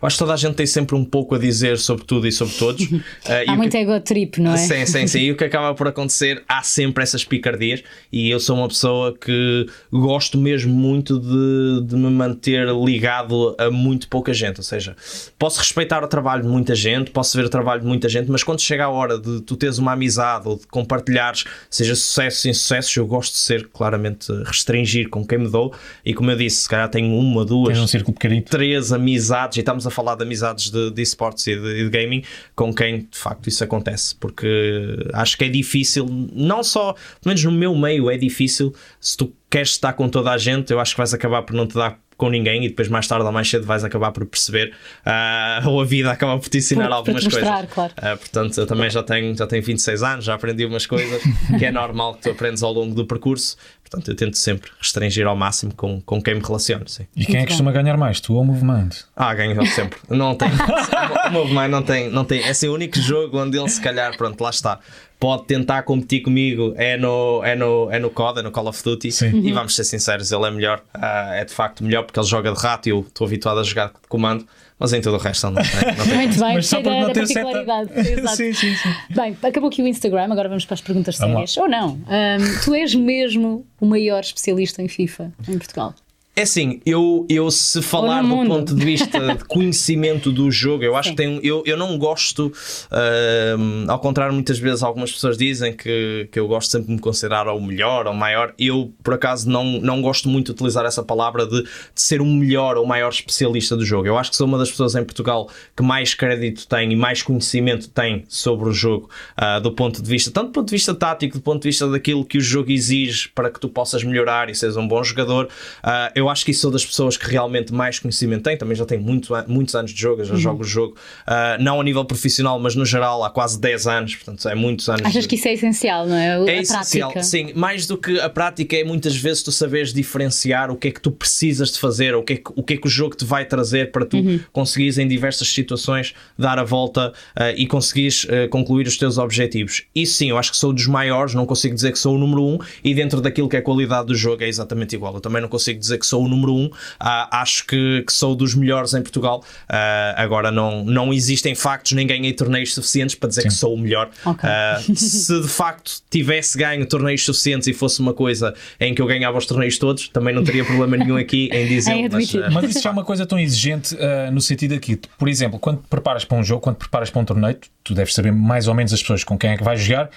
Speaker 3: Eu acho que toda a gente tem sempre um pouco a dizer sobre tudo e sobre todos. Uh,
Speaker 1: Há muito
Speaker 3: que-
Speaker 1: ego trip, não é?
Speaker 3: Sim, sim, sim. E o que acaba por acontecer, há sempre essas picardias. E eu sou uma pessoa que gosto mesmo muito de, de me manter ligado a muito pouca gente. Ou seja, posso respeitar o trabalho de muita gente, posso ver o trabalho de muita gente, mas quando chega a hora de tu teres uma amizade ou de compartilhares, seja sucessos e insucessos, eu gosto de ser claramente restringir com quem me dou. E como eu disse, se calhar tenho uma, duas,
Speaker 2: um
Speaker 3: três amizades, e estamos a falar de amizades de, de esportes e de, de gaming, com quem de facto isso acontece, porque acho que é difícil, não só, pelo menos no meu meio, é difícil, se tu queres estar com toda a gente, eu acho que vais acabar por não te dar com ninguém e depois mais tarde ou mais cedo vais acabar por perceber ah, ou a vida acaba por te ensinar
Speaker 1: Por-
Speaker 3: algumas
Speaker 1: te mostrar,
Speaker 3: coisas.
Speaker 1: claro.
Speaker 3: Ah, portanto, eu também já tenho, já tenho 26 anos, já aprendi umas coisas que é normal que tu aprendes ao longo do percurso. Portanto, eu tento sempre restringir ao máximo com, com quem me relaciono. Sim.
Speaker 2: E quem é que costuma ganhar mais? Tu ou o movimento?
Speaker 3: Ah, ganho sempre. Não tem. o mãe não tem, não tem. Esse é o único jogo onde ele, se calhar, pronto, lá está. Pode tentar competir comigo é no, é no, é no COD, é no Call of Duty.
Speaker 2: Sim.
Speaker 3: E vamos ser sinceros, ele é melhor. Ah, é de facto melhor porque ele joga de rato e eu estou habituado a jogar de comando. Mas em todo o resto não tem. Não tem.
Speaker 1: Muito bem,
Speaker 2: Mas só para
Speaker 1: da,
Speaker 2: não ter
Speaker 1: particularidade. Exato.
Speaker 2: sim, sim, sim.
Speaker 1: Bem, acabou aqui o Instagram, agora vamos para as perguntas sérias. Ou não? Ahm, tu és mesmo o maior especialista em FIFA em Portugal.
Speaker 3: É assim, eu, eu se falar do ponto de vista de conhecimento do jogo, eu acho
Speaker 1: Sim.
Speaker 3: que tem. Eu, eu não gosto, ahm, ao contrário, muitas vezes algumas pessoas dizem que, que eu gosto sempre de me considerar o melhor ou o maior. Eu, por acaso, não, não gosto muito de utilizar essa palavra de, de ser o melhor ou o maior especialista do jogo. Eu acho que sou uma das pessoas em Portugal que mais crédito tem e mais conhecimento tem sobre o jogo, ah, do ponto de vista, tanto do ponto de vista tático, do ponto de vista daquilo que o jogo exige para que tu possas melhorar e seres um bom jogador. Ah, eu acho que isso sou das pessoas que realmente mais conhecimento tem. Também já tenho muito, muitos anos de jogo, já
Speaker 1: Uhum.
Speaker 3: jogo o jogo, ah, não a nível profissional, mas no geral há quase 10 anos, portanto é muitos anos.
Speaker 1: Achas
Speaker 3: de-
Speaker 1: que isso é essencial, não é? O-
Speaker 3: é
Speaker 1: a
Speaker 3: essencial,
Speaker 1: prática.
Speaker 3: sim. Mais do que a prática é muitas vezes tu saberes diferenciar o que é que tu precisas de fazer, o que é que o, que é que o jogo te vai trazer para tu
Speaker 1: Uhum.
Speaker 3: conseguires em diversas situações dar a volta ah, e conseguires ah, concluir os teus objetivos. Isso sim, eu acho que sou dos maiores, não consigo dizer que sou o número um e dentro daquilo que é a qualidade do jogo é exatamente igual. Eu também não consigo dizer que sou o número um, Ah, acho que, que sou dos melhores em Portugal. Ah, agora não, não existem factos, nem ganhei torneios suficientes para dizer que sou o melhor.
Speaker 1: Ok.
Speaker 3: Ah, se de facto tivesse ganho torneios suficientes e fosse uma coisa em que eu ganhava os torneios todos, também não teria problema nenhum aqui em dizer.
Speaker 1: Em
Speaker 3: mas,
Speaker 2: Mas isso já é uma coisa tão exigente no sentido aqui. Por exemplo, quando te preparas para um jogo, quando te preparas para um torneio, tu- tu deves saber mais ou menos as pessoas com quem é que vais jogar.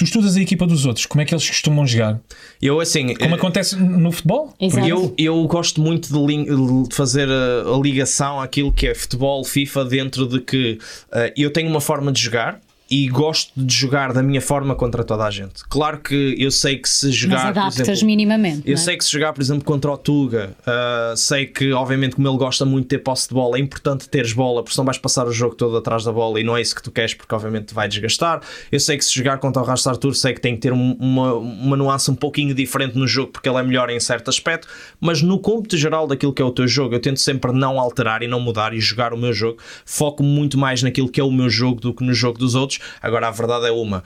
Speaker 2: Tu estudas a equipa dos outros, como é que eles costumam jogar?
Speaker 3: eu assim.
Speaker 2: Como
Speaker 3: eh,
Speaker 2: acontece no futebol?
Speaker 1: Exato.
Speaker 3: Eu, eu gosto muito de, de fazer a, a ligação àquilo que é futebol, FIFA, dentro de que eh, eu tenho uma forma de jogar e gosto de jogar da minha forma contra toda a gente. Claro que eu sei que se
Speaker 1: Mas
Speaker 3: jogar. por
Speaker 1: adaptas
Speaker 3: exemplo,
Speaker 1: minimamente.
Speaker 3: Eu
Speaker 1: é?
Speaker 3: sei que se jogar, por exemplo, contra o Tuga, uh, sei que, obviamente, como ele gosta muito de ter posse de bola, é importante teres bola, porque senão vais passar o jogo todo atrás da bola e não é isso que tu queres, porque, obviamente, te vai desgastar. Eu sei que se jogar contra o Rastar Tour, sei que tem que ter um- uma, uma nuance um pouquinho diferente no jogo, porque ele é melhor em certo aspecto, mas no cômputo geral daquilo que é o teu jogo, eu tento sempre não alterar e não mudar e jogar o meu jogo. Foco muito mais naquilo que é o meu jogo do que no jogo dos outros. Agora, a verdade é uma: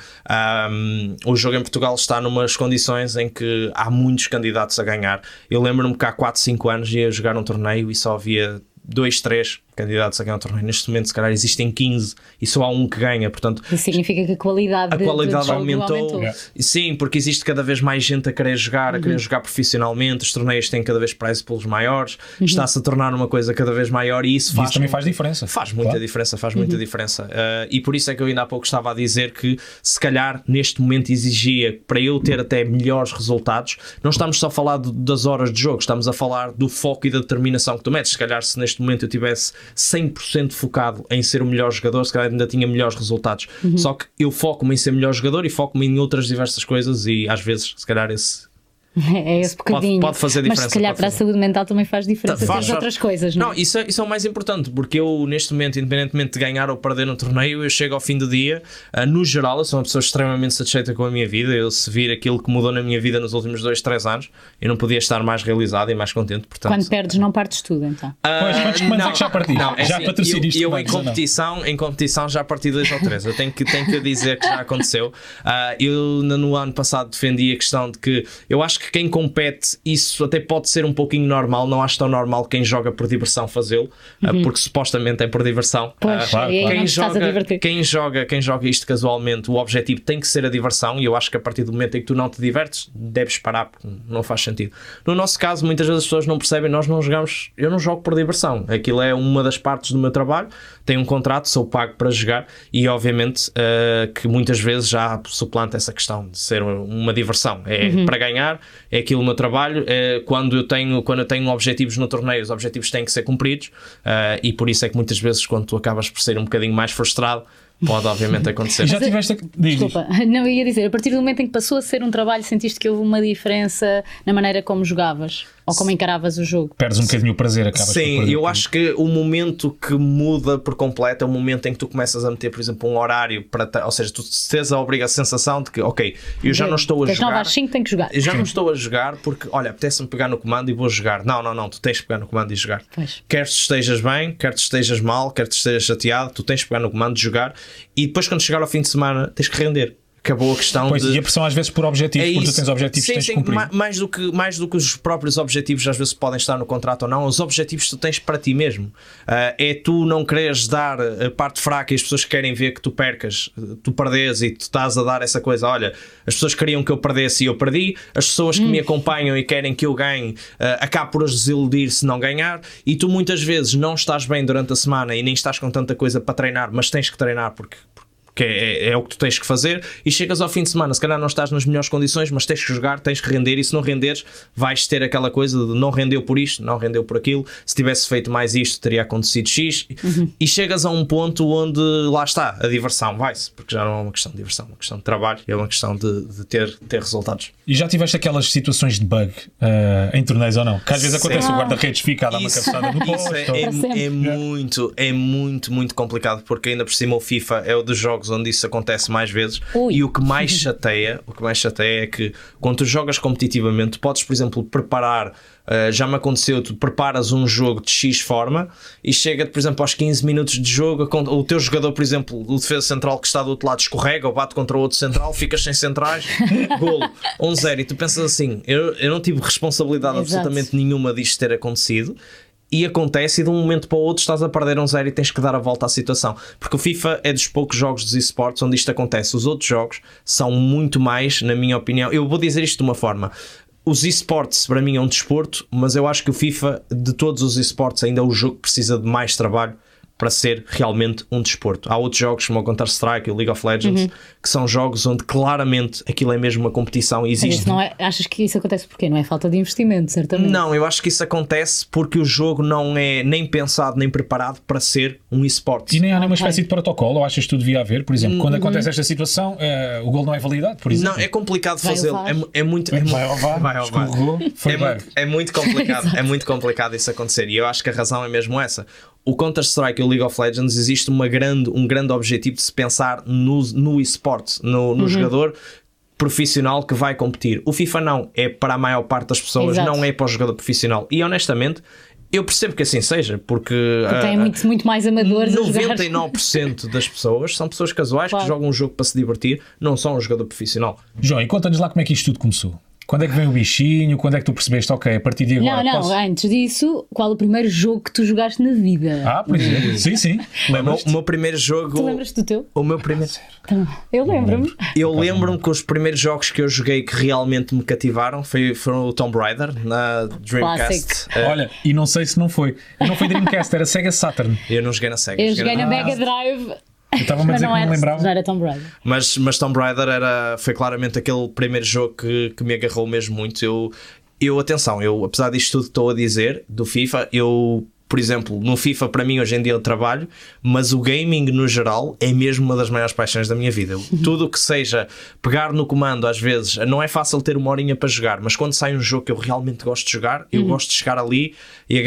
Speaker 3: um, o jogo em Portugal está numas condições em que há muitos candidatos a ganhar. Eu lembro-me que há 4, 5 anos ia jogar um torneio e só havia 2, 3 candidatos a ganhar um torneio. Neste momento, se calhar, existem 15 e só há um que ganha. Portanto,
Speaker 1: Isso significa que a qualidade,
Speaker 3: a
Speaker 1: de- de
Speaker 3: qualidade
Speaker 1: jogo
Speaker 3: aumentou.
Speaker 2: Yeah.
Speaker 3: Sim, porque existe cada vez mais gente a querer jogar, a
Speaker 1: Uhum.
Speaker 3: querer jogar profissionalmente. Os torneios têm cada vez prize pools maiores.
Speaker 1: Uhum.
Speaker 3: Está-se a tornar uma coisa cada vez maior e isso
Speaker 2: E
Speaker 3: faz.
Speaker 2: isso também faz diferença.
Speaker 3: Faz muita
Speaker 2: Claro.
Speaker 3: diferença, faz
Speaker 1: Uhum.
Speaker 3: muita diferença. Uh, e por isso é que eu ainda há pouco estava a dizer que se calhar neste momento exigia para eu ter até melhores resultados. Não estamos só a falar do- das horas de jogo, estamos a falar do foco e da determinação que tu metes. Se calhar se neste momento eu tivesse 100% focado em ser o melhor jogador, se calhar ainda tinha melhores resultados.
Speaker 1: Uhum.
Speaker 3: Só que eu foco-me em ser melhor jogador e foco-me em outras diversas coisas e às vezes se calhar esse
Speaker 1: É esse bocadinho.
Speaker 3: pode fazer
Speaker 1: Mas
Speaker 3: diferença,
Speaker 1: se calhar
Speaker 3: pode
Speaker 1: para a
Speaker 3: fazer.
Speaker 1: saúde mental também faz diferença.
Speaker 3: Faz,
Speaker 1: Tens
Speaker 3: faz.
Speaker 1: outras coisas, não,
Speaker 3: Não,
Speaker 1: é?
Speaker 3: isso é, isso é o mais importante, porque eu, neste momento, independentemente de ganhar ou perder no torneio, eu chego ao fim do dia, ah, no geral, eu sou uma pessoa extremamente satisfeita com a minha vida. Eu, se vir aquilo que mudou na minha vida nos últimos dois, três anos, eu não podia estar mais realizado e mais contente. Portanto,
Speaker 1: Quando perdes, não partes tudo, então.
Speaker 3: ah,
Speaker 2: Pois, quantos é que já partiste?
Speaker 3: Não, é
Speaker 2: Já
Speaker 3: assim,
Speaker 2: patrociniste
Speaker 3: eu, eu em
Speaker 2: não?
Speaker 3: competição, em competição já parti dois ou três. Eu tenho que, tenho que dizer que já aconteceu. Ah, eu no ano passado defendi a questão de que eu acho que quem compete, isso até pode ser um pouquinho normal. Não acho tão normal quem joga por diversão fazê-lo, ah, porque supostamente é por diversão.
Speaker 1: Pois,
Speaker 3: Ah,
Speaker 2: claro, claro.
Speaker 1: não
Speaker 3: quem joga, quem, joga, quem joga isto casualmente, o objetivo tem que ser a diversão, e eu acho que a partir do momento em que tu não te divertes, deves parar, porque não faz sentido. No nosso caso, muitas vezes as pessoas não percebem, nós não jogamos, eu não jogo por diversão, aquilo é uma das partes do meu trabalho, tenho um contrato, sou pago para jogar, e obviamente eh, que muitas vezes já suplanta essa questão de ser uma diversão, é
Speaker 1: Uhum.
Speaker 3: para ganhar, é aquilo o meu trabalho, é quando eu tenho quando eu tenho objetivos no torneio, os objetivos têm que ser cumpridos, eh, e por isso é que muitas vezes quando tu acabas por ser um bocadinho mais frustrado, pode obviamente acontecer.
Speaker 2: E já tiveste. a- Diz.
Speaker 1: Desculpa, não ia dizer, a partir do momento em que passou a ser um trabalho, sentiste que houve uma diferença na maneira como jogavas ou como encaravas o jogo?
Speaker 2: Perdes um bocadinho o prazer, acabas
Speaker 3: Sim, eu acho que o momento que muda por completo é o momento em que tu começas a meter, por exemplo, um horário para. Ou seja, tu tens a obriga a sensação de que, ok, eu já não estou a
Speaker 1: Das 9
Speaker 3: jogar.
Speaker 1: às 5 tem que jogar.
Speaker 3: Eu já não estou a jogar porque, olha, apetece-me pegar no comando e vou jogar. Não, não, não, tu tens que pegar no comando e jogar.
Speaker 1: Pois.
Speaker 3: Quer tu estejas bem, quer tu estejas mal, quer tu estejas chateado, tu tens que pegar no comando e jogar. E depois, quando chegar ao fim de semana, tens que render. Acabou a questão
Speaker 2: Pois,
Speaker 3: de.
Speaker 2: e a pressão às vezes por objetivos,
Speaker 3: É
Speaker 2: porque tu tens objetivos
Speaker 3: sim,
Speaker 2: que tens
Speaker 3: sim,
Speaker 2: cumprir.
Speaker 3: ma- mais, do que, mais do que os próprios objetivos, às vezes podem estar no contrato ou não, os objetivos que tu tens para ti mesmo. Ah, é tu não quereres dar a parte fraca e as pessoas querem ver que tu percas, tu perdes e tu estás a dar essa coisa. Olha, as pessoas queriam que eu perdesse e eu perdi, as pessoas que me acompanham e querem que eu ganhe, ah, acabo por as desiludir se não ganhar, e tu muitas vezes não estás bem durante a semana e nem estás com tanta coisa para treinar, mas tens que treinar porque que é, é o que tu tens que fazer, e chegas ao fim de semana, se calhar não estás nas melhores condições, mas tens que jogar, tens que render, e se não renderes, vais ter aquela coisa de não rendeu por isto, não rendeu por aquilo, se tivesse feito mais isto, teria acontecido X, e chegas a um ponto onde lá está, a diversão vai-se, porque já não é uma questão de diversão, é uma questão de trabalho, é uma questão de, de ter, ter resultados.
Speaker 2: E já tiveste aquelas situações de bug eh, em torneios ou não? Que às vezes
Speaker 3: Sim.
Speaker 2: acontece o guarda-redes fica a dar uma
Speaker 3: Isso-
Speaker 2: cabeçada no posto.
Speaker 3: é, é- é muito, é muito, muito complicado porque ainda por cima o FIFA é o dos jogos onde isso acontece mais vezes
Speaker 1: Ui.
Speaker 3: e o que mais chateia, o que mais chateia é que quando tu jogas competitivamente, podes, por exemplo, preparar, uh, já me aconteceu, tu preparas um jogo de X forma e chega, por exemplo, aos 15 minutos de jogo, o teu jogador, por exemplo, o defesa central que está do outro lado escorrega ou bate contra o outro central, ficas sem centrais, golo, 1-0 e tu pensas assim, eu, eu não tive responsabilidade
Speaker 1: Exato.
Speaker 3: absolutamente nenhuma disto ter acontecido e acontece e de um momento para o outro estás a perder um zero e tens que dar a volta à situação. Porque o FIFA é dos poucos jogos dos esportes onde isto acontece. Os outros jogos são muito mais, na minha opinião. Eu vou dizer isto de uma forma. Os esportes para mim é um desporto, mas eu acho que o FIFA, de todos os esportes, ainda é o jogo que precisa de mais trabalho para ser realmente um desporto. Há outros jogos como o Counter-Strike e o League of Legends que são jogos onde claramente aquilo é mesmo uma competição e existe
Speaker 1: não é, achas que isso acontece porquê? Não é falta de investimento, certamente.
Speaker 3: não, eu acho que isso acontece porque o jogo não é nem pensado nem preparado para ser um esporte.
Speaker 2: E nem há nenhuma
Speaker 1: Ok.
Speaker 2: espécie de protocolo, ou achas que tu devia haver? Por exemplo, quando acontece esta situação, eh, o gol não é validado, por exemplo.
Speaker 3: Não, é complicado fazê-lo. É, é muito. É,
Speaker 2: Vai ao VAR,
Speaker 3: Vai ao VAR. É, é muito complicado, é muito complicado isso acontecer e eu acho que a razão é mesmo essa. O Counter-Strike e o League of Legends existe uma grande, um grande objetivo de se pensar no, no esporte, no,
Speaker 1: Uhum.
Speaker 3: no jogador profissional que vai competir. O FIFA não, é para a maior parte das pessoas,
Speaker 1: Exato.
Speaker 3: não é para o jogador profissional. E honestamente, eu percebo que assim seja, porque,
Speaker 1: Porque tem
Speaker 3: ah,
Speaker 1: muito, muito mais amadores a jogar.
Speaker 3: 99% das pessoas são pessoas casuais
Speaker 1: Claro.
Speaker 3: que jogam um jogo para se divertir, não são um jogador profissional.
Speaker 2: João, e conta-nos lá como é que isto tudo começou. Quando é que vem o bichinho? Quando é que tu percebeste, ok, a partir de agora
Speaker 1: Não, não,
Speaker 2: posso...
Speaker 1: antes disso, qual o primeiro jogo que tu jogaste na vida?
Speaker 2: Ah, por exemplo. Sim, sim.
Speaker 3: O meu,
Speaker 2: Lembras-te?
Speaker 3: o meu primeiro jogo.
Speaker 1: Tu lembras do teu?
Speaker 3: O meu primeiro.
Speaker 1: Então, eu lembro-me.
Speaker 3: Eu lembro-me que os primeiros jogos que eu joguei que realmente me cativaram foi, foram o Tomb Raider na Dreamcast. Eh,
Speaker 2: Olha, e não sei se não foi. Não foi Dreamcast, era Sega Saturn.
Speaker 3: eu não joguei na Sega.
Speaker 1: Eu joguei na
Speaker 3: na-
Speaker 1: Mega Drive.
Speaker 2: Eu estava-me a
Speaker 1: Mas
Speaker 2: dizer
Speaker 1: não
Speaker 2: que não me lembrava.
Speaker 1: já era Tomb Raider.
Speaker 3: Mas, mas Tomb Raider era, foi claramente aquele primeiro jogo que, que me agarrou mesmo muito. Eu, eu, atenção, eu, apesar disto tudo que estou a dizer do FIFA, eu, por exemplo, no FIFA para mim hoje em dia eu trabalho, mas o gaming no geral é mesmo uma das maiores paixões da minha vida. Eu- Tudo o que seja pegar no comando, às vezes, não é fácil ter uma horinha para jogar, mas quando sai um jogo que eu realmente gosto de jogar, eu gosto de chegar ali e,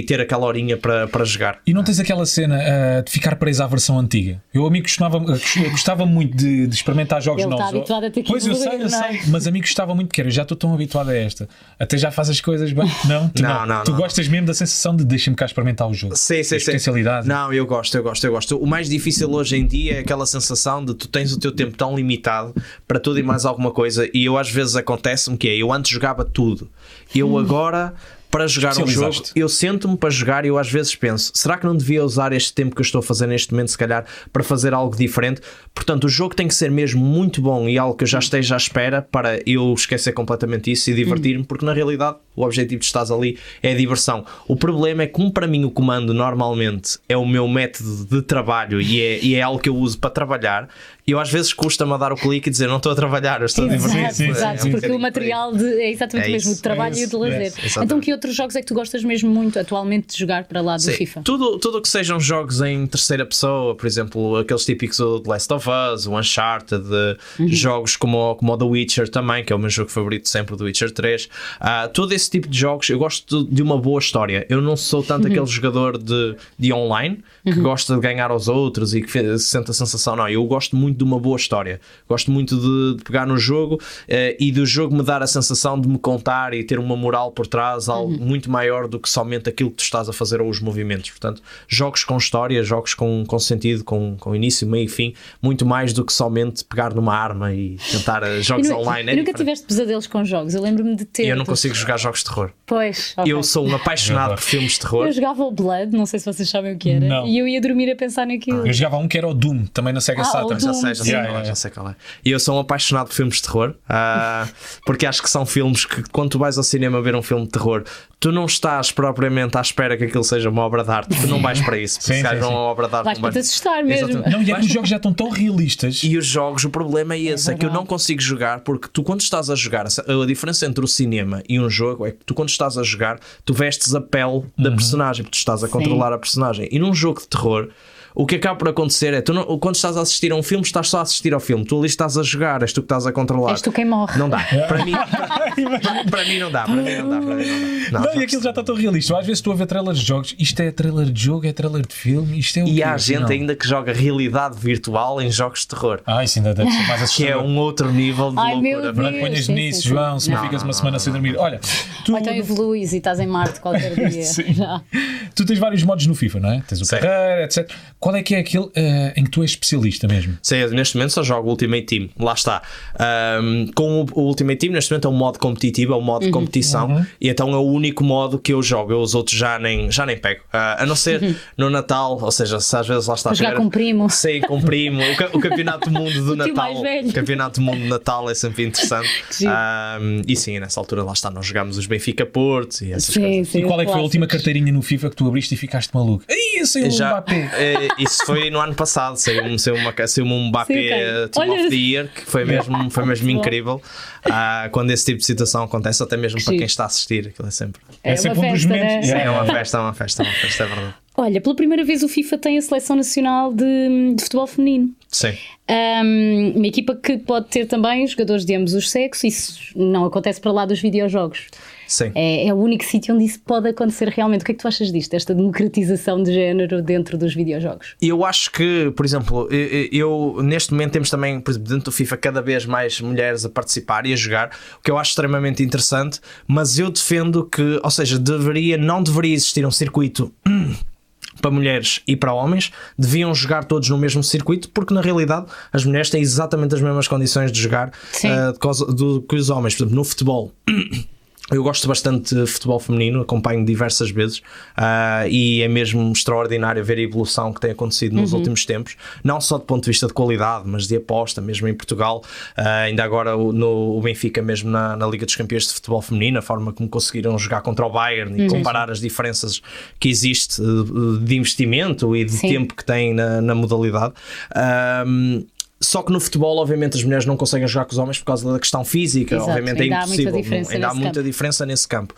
Speaker 3: e ter aquela horinha para, para jogar.
Speaker 2: E não tens aquela cena ah, de ficar preso à versão antiga? Eu, a mim, costumava, ah, gostava muito de, de experimentar jogos
Speaker 1: Ele está
Speaker 2: novos.
Speaker 1: habituado a ter que
Speaker 2: Pois eu sei, eu
Speaker 1: não é?
Speaker 2: sei. Mas a mim gostava muito, porque era, eu já estou tão habituado a esta. Até já faz as coisas bem. Não, tu,
Speaker 3: Não, não,
Speaker 2: tu
Speaker 3: não,
Speaker 2: gostas mesmo da sensação de deixa-me cá experimentar o jogo.
Speaker 3: Sim, sim, sim. Não, eu gosto, eu gosto, eu gosto. O mais difícil hoje em dia é aquela sensação de tu tens o teu tempo tão limitado para tudo e mais alguma coisa. E eu às vezes acontece-me que é, eu antes jogava tudo. Eu agora. Para jogar um jogo, eu sento-me para jogar e eu às vezes penso: será que não devia usar este tempo que eu estou a fazer neste momento, se calhar, para fazer algo diferente? Portanto, o jogo tem que ser mesmo muito bom e algo que eu já esteja à espera para eu esquecer completamente isso e divertir-me, porque na realidade o objetivo de estás ali é a diversão. O problema é que, como para mim o comando normalmente é o meu método de trabalho e é, e é algo que eu uso para trabalhar, eu às vezes custa-me a dar o clique e dizer: não estou a trabalhar, eu estou a divertir.
Speaker 1: exato,
Speaker 3: É um
Speaker 1: porque o material de- é exatamente
Speaker 3: É
Speaker 1: o mesmo, de trabalho
Speaker 2: é
Speaker 1: e de
Speaker 2: é
Speaker 1: lazer. então, que outros jogos é que tu gostas mesmo muito atualmente de jogar para lá do
Speaker 3: Sim,
Speaker 1: FIFA?
Speaker 3: Tudo, tudo o que sejam jogos em terceira pessoa, por exemplo, aqueles típicos do The Last of Us, o Uncharted,
Speaker 1: Uhum.
Speaker 3: jogos como, o- como o The Witcher também, que é o meu jogo favorito sempre, o The Witcher 3. Ah, todo esse tipo de jogos, eu gosto de, uma boa história. Eu não sou tanto
Speaker 1: Uhum.
Speaker 3: aquele jogador de, de online que gosta de ganhar aos outros e que sente a sensação. Não, eu gosto muito de uma boa história. Gosto muito de, de pegar no jogo eh, e do jogo me dar a sensação de me contar e ter uma moral por trás, algo muito maior do que somente aquilo que tu estás a fazer ou os movimentos. Portanto, jogos com história, jogos com, com sentido, com, com início, meio e fim, muito mais do que somente pegar numa arma e tentar eh, jogos
Speaker 1: E nu-
Speaker 3: online. é
Speaker 1: e nunca
Speaker 3: diferente.
Speaker 1: tiveste pesadelos com jogos? Eu lembro-me de ter.
Speaker 3: Eu não consigo jogar jogos de terror.
Speaker 1: Pois, ok.
Speaker 3: Eu sou um apaixonado por filmes de terror.
Speaker 1: Eu jogava o Blood, não sei se vocês sabem o que era,
Speaker 2: Não.
Speaker 1: e eu ia dormir a pensar naquilo.
Speaker 2: Eu jogava um que era o Doom, também na Sega
Speaker 1: Ah,
Speaker 2: Saturn.
Speaker 1: o
Speaker 3: Já
Speaker 1: Doom.
Speaker 3: sei, já sei,
Speaker 2: Yeah,
Speaker 3: qual é, já sei qual é. E eu sou um apaixonado por filmes de terror, ah, porque acho que são filmes que, quando tu vais ao cinema ver um filme de terror, tu não estás propriamente à espera que aquilo seja uma obra de arte, tu não vais para isso.
Speaker 2: Sim,
Speaker 3: se
Speaker 2: sim,
Speaker 3: calhar
Speaker 2: sim.
Speaker 3: uma obra de arte.
Speaker 1: Vais
Speaker 3: não
Speaker 1: para te assustar mesmo.
Speaker 3: Exatamente.
Speaker 2: Não, e é que os jogos já estão tão realistas.
Speaker 3: E os jogos, o problema é esse, é, que eu não consigo jogar porque tu quando estás a jogar, a diferença entre o cinema e um jogo é que tu quando estás a jogar, tu vestes a pele da personagem, porque tu estás a controlar a personagem. E num jogo de terror, o que acaba por acontecer é, tu não- quando estás a assistir a um filme, estás só a assistir ao filme, tu ali estás a jogar, és tu que estás a controlar.
Speaker 1: És tu quem morre.
Speaker 3: Não dá. Para mim, para, para mim não dá, para mim não dá, para mim não dá.
Speaker 2: Não, e
Speaker 3: jogos
Speaker 2: aquilo já está tão realista. Às vezes estou a ver trailers de jogos. Isto é trailer de jogo, é trailer de filme. Isto é o
Speaker 3: E há gente
Speaker 2: afinal?
Speaker 3: ainda que joga realidade virtual em jogos de terror.
Speaker 2: Ah, isso ainda deve ser mais
Speaker 3: Que é
Speaker 2: assustador.
Speaker 3: um outro nível de
Speaker 1: Ai,
Speaker 3: loucura.
Speaker 2: Não te ponhas nisso,
Speaker 1: sim,
Speaker 2: João,
Speaker 1: sim.
Speaker 2: se não
Speaker 1: Não,
Speaker 2: ficas
Speaker 3: não,
Speaker 2: uma semana
Speaker 3: não,
Speaker 2: sem dormir. Olha, tu,
Speaker 1: Ou então evoluís e estás em Marte qualquer dia.
Speaker 2: Sim.
Speaker 1: Já.
Speaker 2: tu tens vários modos no FIFA, não é? Tens o
Speaker 3: Sim.
Speaker 2: carreira, etc. Qual é que é aquele eh, em que tu és especialista mesmo?
Speaker 3: Sim, neste momento só jogo Ultimate Team, lá está. Ahm, com o, Ultimate Team, neste momento é um modo competitivo, é um modo de competição, e então é o único modo que eu jogo. Eu os outros já nem, já nem pego. Ah, a não ser no Natal, ou seja, se às vezes lá está
Speaker 1: jogar
Speaker 3: tiver-
Speaker 1: com primo.
Speaker 3: Sim, com primo. O, ca- o Campeonato do Mundo do Natal. O Campeonato do Mundo do Natal é sempre interessante. Ahm, e sim, nessa altura lá está, nós jogamos os Benfica Porto e essas
Speaker 1: Sim,
Speaker 3: coisas.
Speaker 1: sim.
Speaker 2: E qual é que foi a última carteirinha no FIFA que tu abriste e ficaste maluco? Ih, esse é o
Speaker 3: Já,
Speaker 2: Mbappé.
Speaker 3: Isso foi no ano passado, saiu-me saiu uma, saiu um Mbappé
Speaker 1: Sim, cara.
Speaker 3: eh, Team
Speaker 1: Olha-
Speaker 3: of the Year, que foi mesmo, foi mesmo incrível. Ah, quando esse tipo de situação acontece, até mesmo para quem está a assistir, aquilo é sempre.
Speaker 1: É,
Speaker 2: sempre
Speaker 1: uma
Speaker 2: um dos
Speaker 1: festa,
Speaker 2: momentos.
Speaker 1: né?
Speaker 2: Yeah.
Speaker 3: É uma festa, é uma festa, é uma festa, é verdade.
Speaker 1: Olha, pela primeira vez o FIFA tem a seleção nacional de, de futebol feminino.
Speaker 3: Sim.
Speaker 1: Um, uma equipa que pode ter também jogadores de ambos os sexos, isso não acontece para lá dos videojogos.
Speaker 3: Sim.
Speaker 1: É, é o único sítio onde isso pode acontecer realmente. O que é que tu achas disto, esta democratização de género dentro dos videojogos?
Speaker 3: Eu acho que, por exemplo, eu, eu- neste momento temos também, por exemplo, dentro do FIFA, cada vez mais mulheres a participar e a jogar, o que eu acho extremamente interessante, mas eu defendo que, ou seja, deveria, não deveria existir um circuito. Para mulheres e para homens, deviam jogar todos no mesmo circuito, porque na realidade as mulheres têm exatamente as mesmas condições de jogar os- do que os homens. Por exemplo, no futebol, eu gosto bastante de futebol feminino, acompanho diversas vezes ah, e é mesmo extraordinário ver a evolução que tem acontecido nos últimos tempos, não só do ponto de vista de qualidade, mas de aposta, mesmo em Portugal. Ah, ainda agora o- no o Benfica, mesmo na, na Liga dos Campeões de Futebol Feminino, a forma como conseguiram jogar contra o Bayern e comparar as diferenças que existe eh, de investimento e de
Speaker 1: Sim.
Speaker 3: tempo que tem na, na modalidade. Só que no futebol, obviamente, as mulheres não conseguem jogar com os homens por causa da questão física.
Speaker 1: Exato,
Speaker 3: Obviamente
Speaker 1: ainda
Speaker 3: é
Speaker 1: há muita
Speaker 3: impossível.
Speaker 1: diferença
Speaker 3: ainda há muita diferença nesse campo.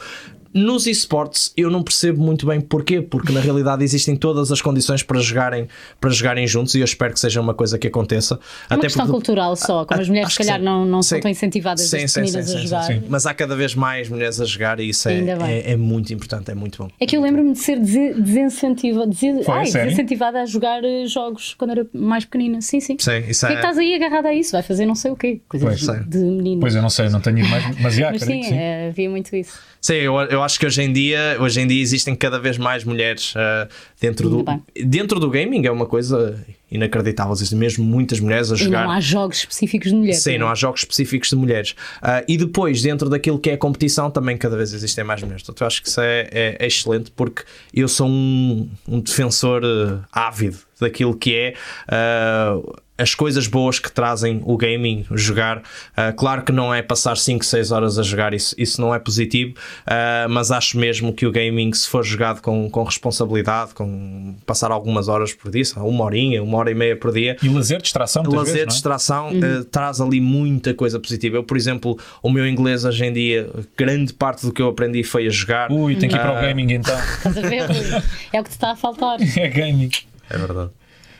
Speaker 3: Nos esportes eu não percebo muito bem porquê, porque na realidade existem todas as condições para jogarem, para jogarem juntos e eu espero que seja uma coisa que aconteça.
Speaker 1: É uma questão cultural só, como as mulheres se calhar não, não são tão incentivadas
Speaker 3: Sim, sim, sim,
Speaker 1: a
Speaker 3: sim,
Speaker 1: jogar.
Speaker 3: sim. Mas há cada vez mais mulheres a jogar e isso é, é, é muito importante, é muito bom.
Speaker 1: É que eu lembro-me de ser dese- desincentiva, dese-
Speaker 2: Foi,
Speaker 1: ai, desincentivada a jogar eh, jogos quando era mais pequenina. Sim, sim.
Speaker 3: Sim, isso
Speaker 1: Por que é que estás aí agarrada a isso? Vai fazer não sei o quê. Coisas
Speaker 3: Pois,
Speaker 1: de, de.
Speaker 2: Pois eu não sei, não tenho mais, mas já,
Speaker 1: Mas sim. é, havia muito isso.
Speaker 3: Sim, eu, eu acho que hoje em dia, hoje em dia existem cada vez mais mulheres uh, dentro do
Speaker 1: Ainda
Speaker 3: dentro do gaming é uma coisa inacreditável. Existem mesmo muitas mulheres a
Speaker 1: E
Speaker 3: jogar.
Speaker 1: não há jogos específicos de mulheres.
Speaker 3: Sim, não há jogos específicos de mulheres. Ah, e depois, dentro daquilo que é a competição, também cada vez existem mais mulheres. Portanto, eu acho que isso é, é- é excelente porque eu sou um, um defensor eh, ávido daquilo que é. ah, as coisas boas que trazem o gaming, jogar, Ah, claro que não é passar 5, 6 horas a jogar, isso, isso não é positivo, ah, mas acho mesmo que o gaming, se for jogado com, com responsabilidade, com passar algumas horas por dia, uma horinha, uma hora e meia por dia,
Speaker 2: E lazer, distração,
Speaker 3: lazer,
Speaker 2: vezes, é?
Speaker 3: distração, eh, traz ali muita coisa positiva. Eu, por exemplo, o meu inglês hoje em dia, grande parte do que eu aprendi foi a jogar.
Speaker 2: Ui, tem que ir para o gaming então.
Speaker 1: Estás a ver, Rui? É o que te está a faltar.
Speaker 2: É gaming.
Speaker 3: É verdade.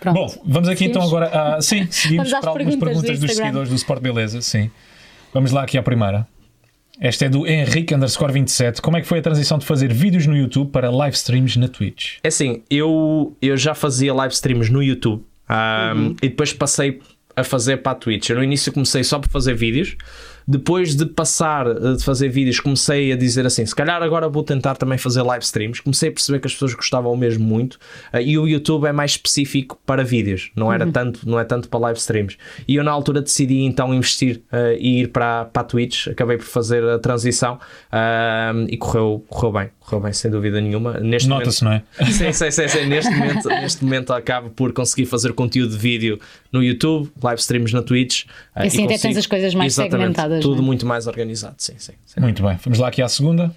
Speaker 1: Pronto.
Speaker 2: Bom, vamos aqui então
Speaker 1: Seguimos?
Speaker 2: agora. a- sim, seguimos para algumas
Speaker 1: perguntas do
Speaker 2: perguntas dos
Speaker 1: Instagram.
Speaker 2: seguidores do Sport Beleza. Sim. Vamos lá aqui à primeira. Esta é do Henrique underscore 27. Como é que foi a transição de fazer vídeos no YouTube para live streams na Twitch?
Speaker 3: É assim, eu, eu já fazia live streams no YouTube um, e depois passei a fazer para a Twitch. Eu no início comecei só por fazer vídeos. Depois de passar eh, de fazer vídeos, comecei a dizer assim: se calhar agora vou tentar também fazer live streams. Comecei a perceber que as pessoas gostavam mesmo muito eh, e o YouTube é mais específico para vídeos, não era tanto, não é tanto para live streams. E eu na altura decidi então investir eh, e ir para, para a Twitch. Acabei por fazer a transição um, e correu, correu bem, correu bem, sem dúvida nenhuma. Neste momento-
Speaker 2: Nota-se, não é?
Speaker 3: Sim, sim, sim, sim. Neste, momento, neste momento acabo por conseguir fazer conteúdo de vídeo no YouTube, live streams na Twitch. eh,
Speaker 1: assim
Speaker 3: e
Speaker 1: até tens as coisas mais
Speaker 3: Exatamente,
Speaker 1: segmentadas,
Speaker 3: Tudo
Speaker 1: não é?
Speaker 3: muito mais organizado, sim, sim. sim.
Speaker 2: Muito bem. Vamos lá aqui à segunda.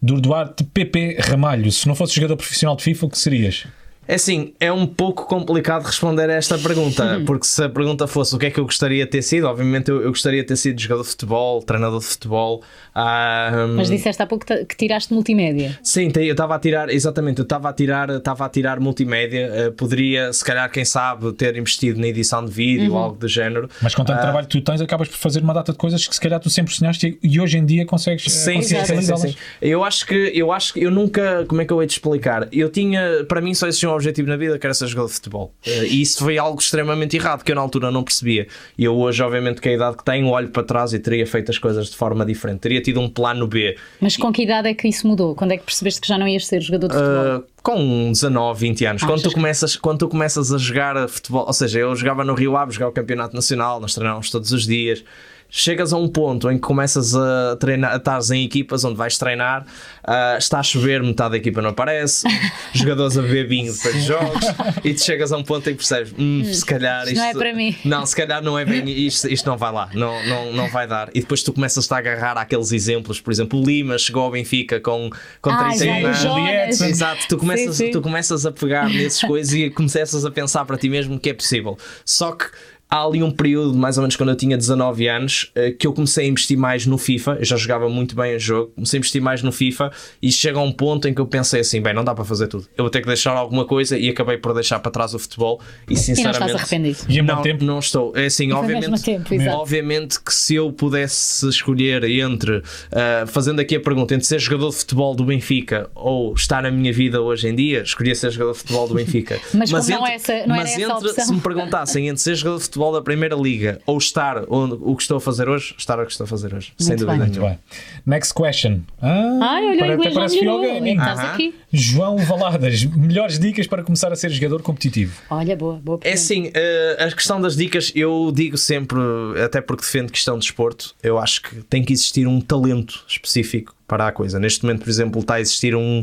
Speaker 2: Do Duarte PP Ramalho. Se não fosse jogador profissional de FIFA, o que serias?
Speaker 3: É assim, é um pouco complicado responder a esta pergunta, porque se a pergunta fosse o que é que eu gostaria de ter sido, obviamente eu, eu gostaria de ter sido jogador de futebol, treinador de futebol. ah,
Speaker 1: Mas disseste há pouco que tiraste multimédia.
Speaker 3: Sim, eu estava a tirar, exatamente, eu estava a tirar, estava a tirar multimédia, eh, poderia, se calhar, quem sabe, ter investido na edição de vídeo ou algo do género.
Speaker 2: Mas com
Speaker 3: Ah.
Speaker 2: tanto trabalho que tu tens, acabas por fazer uma data de coisas que se calhar tu sempre sonhaste e e hoje em dia consegues eh,
Speaker 3: Sim, sim, sim, sim, sim. Eu acho que eu acho que eu nunca, como é que eu hei de explicar? Eu tinha, para mim só existia um objetivo na vida, que era ser jogador de futebol. Eh, E isso foi algo extremamente errado que eu na altura não percebia. E eu hoje, obviamente, com a idade que tenho, olho para trás e teria feito as coisas de forma diferente. Teria tido um plano B.
Speaker 1: Mas com que idade é que isso mudou? Quando é que percebeste que já não ias ser jogador de futebol?
Speaker 3: Uh, com 19, 20 anos, quando tu, começas, quando tu começas a jogar futebol, ou seja, eu jogava no Rio Ave, jogava o Campeonato Nacional, nós treinávamos todos os dias. Chegas a um ponto em que começas a treinar, a estares em equipas onde vais treinar, uh, está a chover, metade da equipa não aparece, jogadores a beber vinho depois de jogos, e tu chegas a um ponto em que percebes, "Hum, se calhar
Speaker 1: isto não é para mim."
Speaker 3: Não, se calhar não é bem isto, isto não vai lá, não, não, não vai dar. E depois tu começas a agarrar àqueles exemplos, por exemplo, o Lima chegou ao Benfica com, com
Speaker 1: Ah,
Speaker 3: 31
Speaker 1: já, o
Speaker 3: anos. Exato, tu começas,
Speaker 1: Sim, sim.
Speaker 3: tu começas a pegar nessas coisas e começas a pensar para ti mesmo que é possível. Só que há ali um período, mais ou menos quando eu tinha 19 anos, eh, que eu comecei a investir mais no FIFA. Eu já jogava muito bem o jogo, comecei a investir mais no FIFA e chega a um ponto em que eu pensei assim: bem, não dá para fazer tudo. Eu vou ter que deixar alguma coisa e acabei por deixar para trás o futebol. E
Speaker 1: E não
Speaker 3: sinceramente.
Speaker 1: estás arrependido.
Speaker 2: E
Speaker 3: não,
Speaker 2: tempo?
Speaker 3: não estou. É assim, obviamente,
Speaker 1: tempo,
Speaker 3: obviamente que se eu pudesse escolher entre, ah, fazendo aqui a pergunta, entre ser jogador de futebol do Benfica ou estar na minha vida hoje em dia, escolhia ser jogador de futebol do Benfica.
Speaker 1: Mas como não é essa- não
Speaker 3: mas
Speaker 1: essa a
Speaker 3: entre,
Speaker 1: opção.
Speaker 3: se me perguntassem entre ser jogador de futebol da Primeira Liga ou estar onde, o que estou a fazer hoje, estar o que estou a fazer hoje, sem
Speaker 1: Muito
Speaker 3: dúvida
Speaker 1: bem.
Speaker 2: Muito
Speaker 3: nenhuma.
Speaker 2: bem. Next question. Ah,
Speaker 1: Ai, olha, o
Speaker 2: pare-
Speaker 1: inglês
Speaker 2: parece? João Valadas, melhores dicas para começar a ser jogador competitivo.
Speaker 1: Olha, boa, boa
Speaker 3: É
Speaker 1: pergunta.
Speaker 3: assim, eh, a questão das dicas, eu digo sempre, até porque defendo questão de desporto, eu acho que tem que existir um talento específico para a coisa. Neste momento, por exemplo, está a existir um,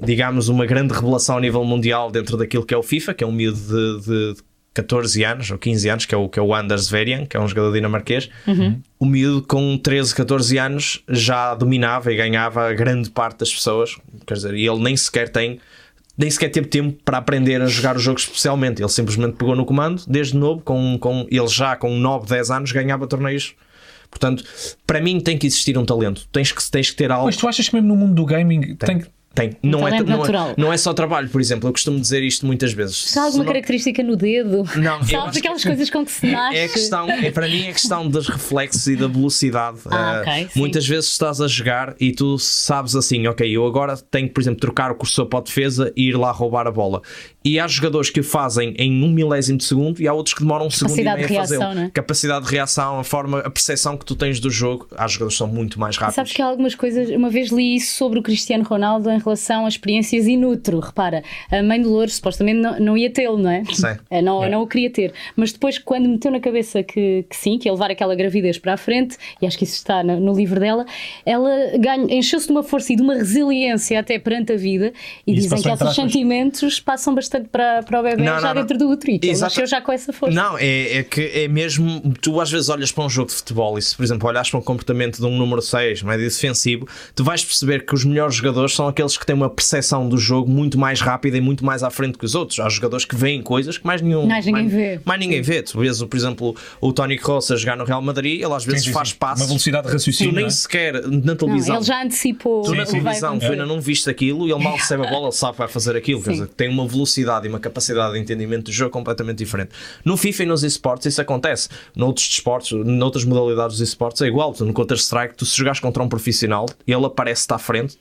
Speaker 3: digamos, uma grande revelação a nível mundial dentro daquilo que é o FIFA, que é um miúdo de, de 14 anos ou 15 anos, que é o, que é o Anders Verian, que é um jogador dinamarquês. O miúdo com 13, 14 anos já dominava e ganhava a grande parte das pessoas, quer dizer, e ele nem sequer tem nem sequer teve tempo para aprender a jogar o jogo especialmente. Ele simplesmente pegou no comando, desde novo, com, com, ele já com 9, 10 anos ganhava torneios. Portanto, para mim tem que existir um talento. Tens que, tens que ter algo.
Speaker 2: Mas tu achas que mesmo no mundo do gaming tem, tem
Speaker 3: Tem. Não é, não, é, não é só trabalho, por exemplo. Eu costumo dizer isto muitas vezes.
Speaker 1: Há alguma
Speaker 3: não-
Speaker 1: característica no dedo?
Speaker 3: Não,
Speaker 1: Sabes
Speaker 3: que-
Speaker 1: aquelas coisas com que se nasce?
Speaker 3: É questão, é, para mim é questão dos reflexos e da velocidade.
Speaker 1: Ah,
Speaker 3: Uh,
Speaker 1: ok, sim.
Speaker 3: muitas vezes estás a jogar e tu sabes assim, ok, eu agora tenho que, por exemplo, trocar o cursor para a defesa e ir lá roubar a bola. E há jogadores que o fazem em um milésimo de segundo e há outros que demoram um segundo e meio a
Speaker 1: é?
Speaker 3: Capacidade de reação, a forma, a percepção que tu tens do jogo. Há jogadores que são muito mais rápidos.
Speaker 1: Sabes que há algumas coisas, uma vez li isso sobre o Cristiano Ronaldo em relação a experiências inútero. Repara, a mãe de Louros supostamente não, não ia tê-lo, não é?
Speaker 3: Sim.
Speaker 1: Eh, Não, não o queria ter. Mas depois, quando meteu na cabeça que, que sim, que ia levar aquela gravidez para a frente, e acho que isso está no, no livro dela, ela encheu-se de uma força e de uma resiliência até perante a vida. E
Speaker 2: Isso
Speaker 1: dizem que esses sentimentos passam bastante para, para o bebê
Speaker 3: Não,
Speaker 1: já
Speaker 3: não,
Speaker 1: dentro do útero. E que ele nasceu já com essa força.
Speaker 3: Não, é, é que é mesmo. Tu às vezes olhas para um jogo de futebol e se, por exemplo, olhas para um comportamento de um número 6, médio defensivo, tu vais perceber que os melhores jogadores são aqueles que têm uma percepção do jogo muito mais rápida e muito mais à frente que os outros. Há jogadores que veem coisas que mais nenhum.
Speaker 1: Mais ninguém vê.
Speaker 3: Mais ninguém vê. Tu vês, por exemplo, o Tony Kroos a jogar no Real Madrid, ele às vezes
Speaker 2: sim,
Speaker 3: faz
Speaker 2: sim.
Speaker 3: passos.
Speaker 2: Uma velocidade de
Speaker 3: Tu
Speaker 2: raciocínio.
Speaker 3: nem
Speaker 2: não é?
Speaker 3: sequer na
Speaker 1: Não,
Speaker 3: televisão.
Speaker 1: ele já antecipou.
Speaker 3: Tu na
Speaker 1: o que vai
Speaker 3: televisão, tu ainda não viste aquilo e ele mal recebe a bola, ele sabe que vai fazer aquilo. Quer
Speaker 1: Sim.
Speaker 3: dizer, tem uma velocidade e uma capacidade de entendimento do jogo completamente diferente. No FIFA e nos esportes isso acontece. Noutros desportos, noutras modalidades dos esportes é igual. Tu no Counter-Strike, tu se jogares contra um profissional e ele aparece-te à frente,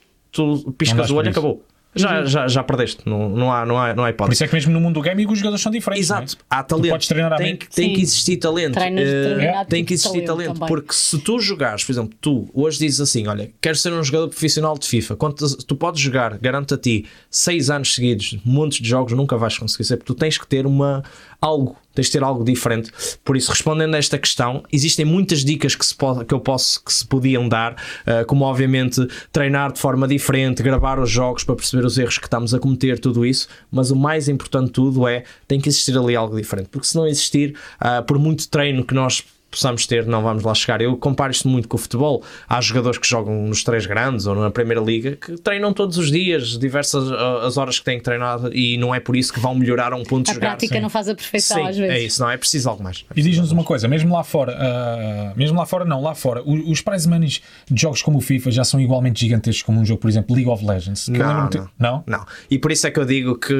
Speaker 3: tu piscas o
Speaker 2: por
Speaker 3: olho e acabou. Já, já, já perdeste. Não, não, há, não, há, não há
Speaker 2: Por
Speaker 3: hipótese.
Speaker 2: isso é que mesmo no mundo do gaming os jogadores são diferentes. não é?
Speaker 3: Exato, há talento.
Speaker 2: podes treinar à
Speaker 3: tem, que- tem que existir talento.
Speaker 1: Determinado
Speaker 3: tem que existir
Speaker 1: talento
Speaker 3: talento, porque se tu jogares, por exemplo, tu hoje dizes assim: Olha, quero ser um jogador profissional de FIFA. Quantas, tu podes jogar, garanto a ti, 6 anos seguidos, montes de jogos, nunca vais conseguir ser, porque tu tens que ter uma algo. Tens de ter algo diferente. Por isso, respondendo a esta questão, existem muitas dicas que, se pode, que eu posso que se podiam dar, eh, como obviamente treinar de forma diferente, gravar os jogos para perceber os erros que estamos a cometer, tudo isso. Mas o mais importante de tudo é tem que existir ali algo diferente, porque se não existir, ah, por muito treino que nós possamos ter, não vamos lá chegar. Eu comparo isto muito com o futebol. Há jogadores que jogam nos três grandes ou na Primeira Liga que treinam todos os dias, diversas ah, as horas que têm que treinar, e não é por isso que vão melhorar a um ponto de
Speaker 1: A
Speaker 3: jogar.
Speaker 1: prática não faz a perfeição
Speaker 3: Sim,
Speaker 1: às vezes.
Speaker 3: é isso, não é preciso algo mais. É
Speaker 2: E
Speaker 3: preciso
Speaker 2: diz-nos
Speaker 3: algo
Speaker 2: uma coisa, mesmo lá fora, ah, mesmo lá fora não, lá fora, o- os prize money de jogos como o FIFA já são igualmente gigantescos como um jogo, por exemplo, League of Legends.
Speaker 3: Não,
Speaker 2: de-
Speaker 3: não.
Speaker 2: não?
Speaker 3: Não. E por isso é que eu digo que,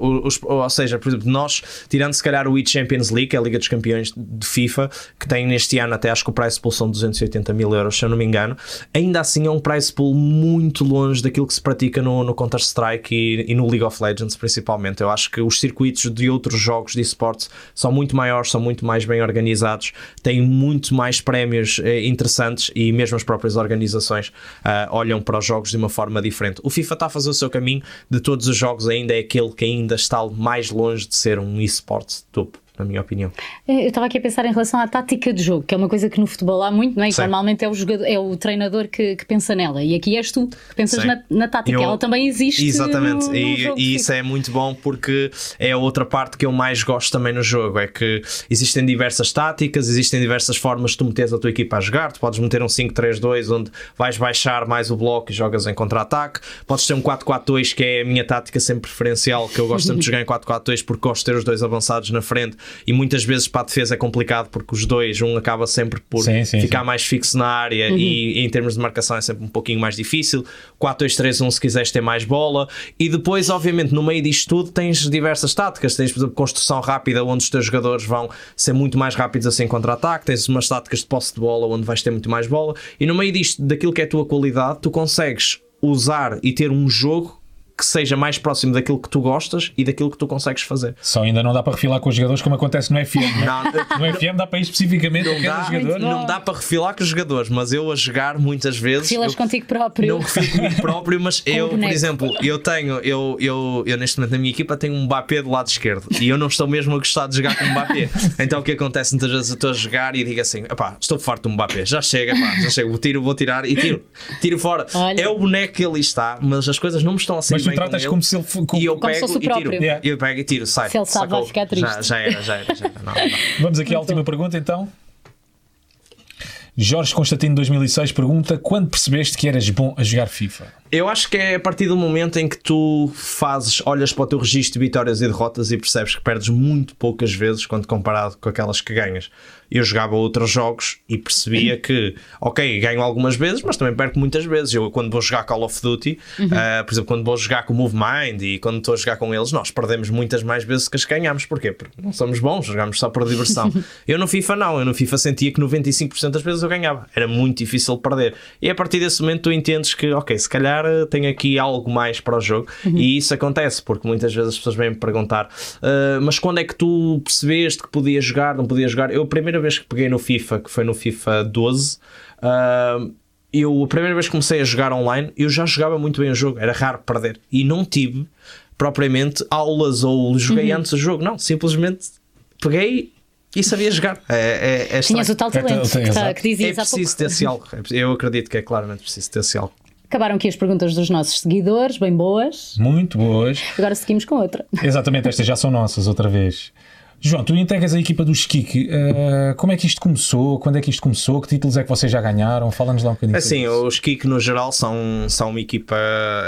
Speaker 3: os, ou seja, por exemplo, nós, tirando se calhar o e-Champions League, que é a Liga dos Campeões de FIFA, que tem neste ano até acho que o price pool são 280 mil euros, se eu não me engano, ainda assim é um price pool muito longe daquilo que se pratica no, no Counter-Strike e, e no League of Legends, principalmente. Eu acho que os circuitos de outros jogos de esportes são muito maiores, são muito mais bem organizados, têm muito mais prémios eh, interessantes e mesmo as próprias organizações ah, olham para os jogos de uma forma diferente. O FIFA está a fazer o seu caminho, de todos os jogos, ainda é aquele que ainda está mais longe de ser um esporte topo, na minha opinião.
Speaker 1: Eu estava aqui a pensar em relação à tática de jogo, que é uma coisa que no futebol há muito, não é? Normalmente é o, jogador, é o treinador que, que pensa nela. E aqui és tu que pensas na, na tática.
Speaker 3: Eu-
Speaker 1: Ela também existe.
Speaker 3: Exatamente,
Speaker 1: no- no
Speaker 3: e,
Speaker 1: jogo
Speaker 3: e isso é muito bom porque é a outra parte que eu mais gosto também no jogo: é que existem diversas táticas, existem diversas formas de tu meteres a tua equipa a jogar. Tu podes meter um 5-3-2 onde vais baixar mais o bloco e jogas em contra-ataque, podes ter um 4-4-2 que é a minha tática sempre preferencial, que eu gosto sempre de jogar em 4-4-2 porque gosto de ter os dois avançados na frente e muitas vezes para a defesa é complicado porque os dois, um acaba sempre por
Speaker 2: Sim, sim,
Speaker 3: ficar
Speaker 2: sim.
Speaker 3: mais fixo na área e em termos de marcação é sempre um pouquinho mais difícil. 4-2-3-1 se quiseres ter mais bola. E depois, obviamente, no meio disto tudo tens diversas táticas. Tens, por exemplo, construção rápida onde os teus jogadores vão ser muito mais rápidos assim contra-ataque. Tens umas táticas de posse de bola onde vais ter muito mais bola. E no meio disto, daquilo que é a tua qualidade, tu consegues usar e ter um jogo que seja mais próximo daquilo que tu gostas e daquilo que tu consegues fazer.
Speaker 2: Só ainda não dá para refilar com os jogadores como acontece no FM. Não,
Speaker 3: Não,
Speaker 2: no FM dá para ir especificamente a
Speaker 3: não dá,
Speaker 2: jogador.
Speaker 3: não dá para refilar com os jogadores, mas eu a jogar muitas vezes.
Speaker 1: Filas
Speaker 3: eu-
Speaker 1: contigo próprio.
Speaker 3: não refiro comigo próprio, mas eu, por exemplo, eu tenho, eu, eu, eu neste momento na minha equipa tenho um Mbappé do lado esquerdo e eu não estou mesmo a gostar de jogar com o Mbappé. Então o que acontece muitas vezes eu estou a jogar e digo assim: pá, estou farto do Mbappé, já chega, pá, já chega, vou, tiro, vou tirar e tiro, tiro fora.
Speaker 1: Olha.
Speaker 3: É o boneco que ali está, mas as coisas não me estão a sair
Speaker 2: tu tratas
Speaker 3: ele.
Speaker 2: como se ele como-
Speaker 3: e eu
Speaker 1: Como se
Speaker 3: pego
Speaker 1: fosse o
Speaker 3: e tiro.
Speaker 2: Yeah.
Speaker 3: Eu pego e tiro, sai.
Speaker 1: Se ele sabe, vai ficar triste.
Speaker 3: Já, já era, já era, já era. Não, não.
Speaker 2: Vamos aqui à última pergunta então. Jorge Constantino 2006 pergunta quando percebeste que eras bom a jogar FIFA?
Speaker 3: Eu acho que é a partir do momento em que tu fazes, olhas para o teu registro de vitórias e derrotas e percebes que perdes muito poucas vezes quando comparado com aquelas que ganhas. Eu jogava outros jogos e percebia que, ok, ganho algumas vezes, mas também perco muitas vezes. Eu, quando vou jogar Call of Duty, uh, por exemplo, quando vou jogar com o Move Mind e quando estou a jogar com eles, nós perdemos muitas mais vezes que as ganhamos. Porquê? Porque não somos bons, jogamos só por diversão. eu no FIFA não, eu no FIFA sentia que 95% das vezes eu ganhava. Era muito difícil perder. E a partir desse momento tu entendes que, ok, se calhar eh, tenho aqui algo mais para o jogo. E isso acontece, porque muitas vezes as pessoas vêm-me perguntar, "Ah, mas quando é que tu percebeste que podia jogar, não podia jogar? Eu, a primeira vez que peguei no FIFA, que foi no FIFA 12, ah, eu, a primeira vez que comecei a jogar online, eu já jogava muito bem o jogo, era raro perder. E não tive propriamente aulas ou joguei antes o jogo, não, simplesmente peguei e sabia jogar. É, é, é
Speaker 1: Tinhas o tal
Speaker 2: É,
Speaker 1: talento
Speaker 2: tem-
Speaker 1: que, tá- que
Speaker 3: É
Speaker 1: dizias pouco.
Speaker 3: preciso ter esse algo. Eu acredito que é claramente preciso ter esse algo.
Speaker 1: Acabaram aqui as perguntas dos nossos seguidores, bem boas.
Speaker 2: Muito boas.
Speaker 1: Agora seguimos com outra.
Speaker 2: Exatamente, estas já são nossas outra vez. João, tu integras a equipa do Skik. eh, como é que isto começou? Quando é que isto começou? Que títulos é que vocês já ganharam? Fala-nos lá um bocadinho.
Speaker 3: Assim,
Speaker 2: sobre isso.
Speaker 3: os Kik no geral são, são uma equipa,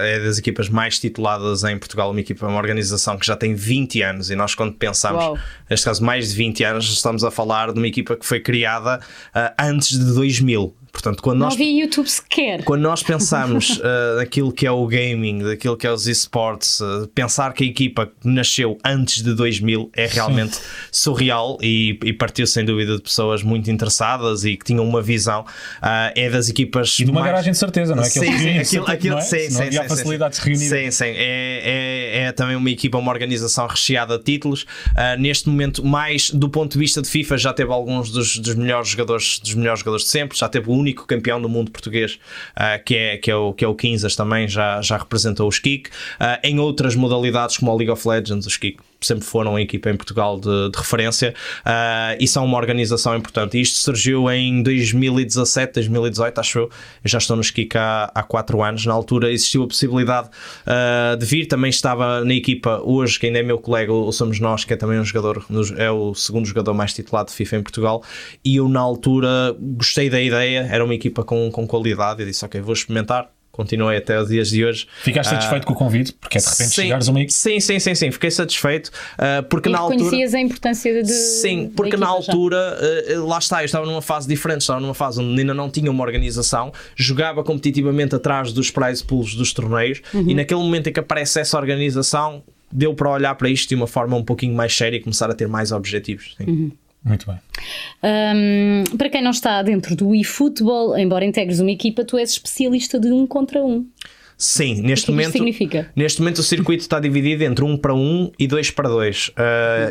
Speaker 3: é das equipas mais tituladas em Portugal, uma equipa, uma organização que já tem 20 anos e nós quando pensamos,
Speaker 1: Uau.
Speaker 3: neste caso mais de 20 anos, estamos a falar de uma equipa que foi criada ah, antes de 2000. Portanto, quando
Speaker 1: Não
Speaker 3: nós
Speaker 1: vi YouTube sequer.
Speaker 3: quando nós pensamos uh, naquilo que é o gaming, daquilo que é os esportes, uh, pensar que a equipa nasceu antes de 2000 é realmente surreal e, e partiu sem dúvida de pessoas muito interessadas e que tinham uma visão. Uh, é das equipas.
Speaker 2: E de uma
Speaker 3: mais-
Speaker 2: garagem de certeza, não é? Eles
Speaker 3: Sim, sim, aquilo, aquilo,
Speaker 2: não é?
Speaker 3: sim,
Speaker 2: não
Speaker 3: sim,
Speaker 2: havia
Speaker 3: sim,
Speaker 2: facilidade
Speaker 3: sim.
Speaker 2: de se reunir.
Speaker 3: Sim, sim. É, é, é também uma equipa, uma organização recheada de títulos. Uh, neste momento, mais do ponto de vista de FIFA, já teve alguns dos, dos melhores jogadores, dos melhores jogadores de sempre. Já teve o único campeão do mundo português, uh, que, é, que, é o, que é o Quinzas também, já, já representou os Kik. Uh, em outras modalidades, como a League of Legends, os Kik sempre foram a equipa em Portugal de, de referência uh, e são uma organização importante. Isto surgiu em 2017, 2018, acho eu. Eu já estou Kik há, há 4 anos. Na altura existiu a possibilidade uh, de vir. Também estava na equipa hoje, que ainda é meu colega, o Somos Nós, que é também um jogador, é o segundo jogador mais titulado de FIFA em Portugal. E eu, na altura, gostei da ideia. Era uma equipa com, com qualidade. Eu disse, ok, vou experimentar. Continuei até os dias de hoje.
Speaker 2: Ficaste
Speaker 3: Ah,
Speaker 2: satisfeito com o convite? Porque é de repente
Speaker 3: sim,
Speaker 2: chegares a uma
Speaker 3: sim, sim, sim, sim, fiquei satisfeito uh, porque
Speaker 1: E
Speaker 3: na altura
Speaker 1: reconhecias a importância de.
Speaker 3: Sim, porque na altura, eh, lá está, eu estava numa fase diferente, estava numa fase onde ainda não tinha uma organização, jogava competitivamente atrás dos prize pools dos torneios
Speaker 1: Uhum.
Speaker 3: e naquele momento em que aparece essa organização, deu para olhar para isto de uma forma um pouquinho mais séria e começar a ter mais objetivos. sim.
Speaker 1: Uhum.
Speaker 2: Muito bem.
Speaker 1: Hum, para quem não está dentro do eFootball, embora integres uma equipa, tu és especialista de um contra um.
Speaker 3: Sim, neste
Speaker 1: O que é que isto
Speaker 3: momento.
Speaker 1: significa?
Speaker 3: Neste momento o circuito está dividido entre 1 para 1 e 2 para 2. Uh,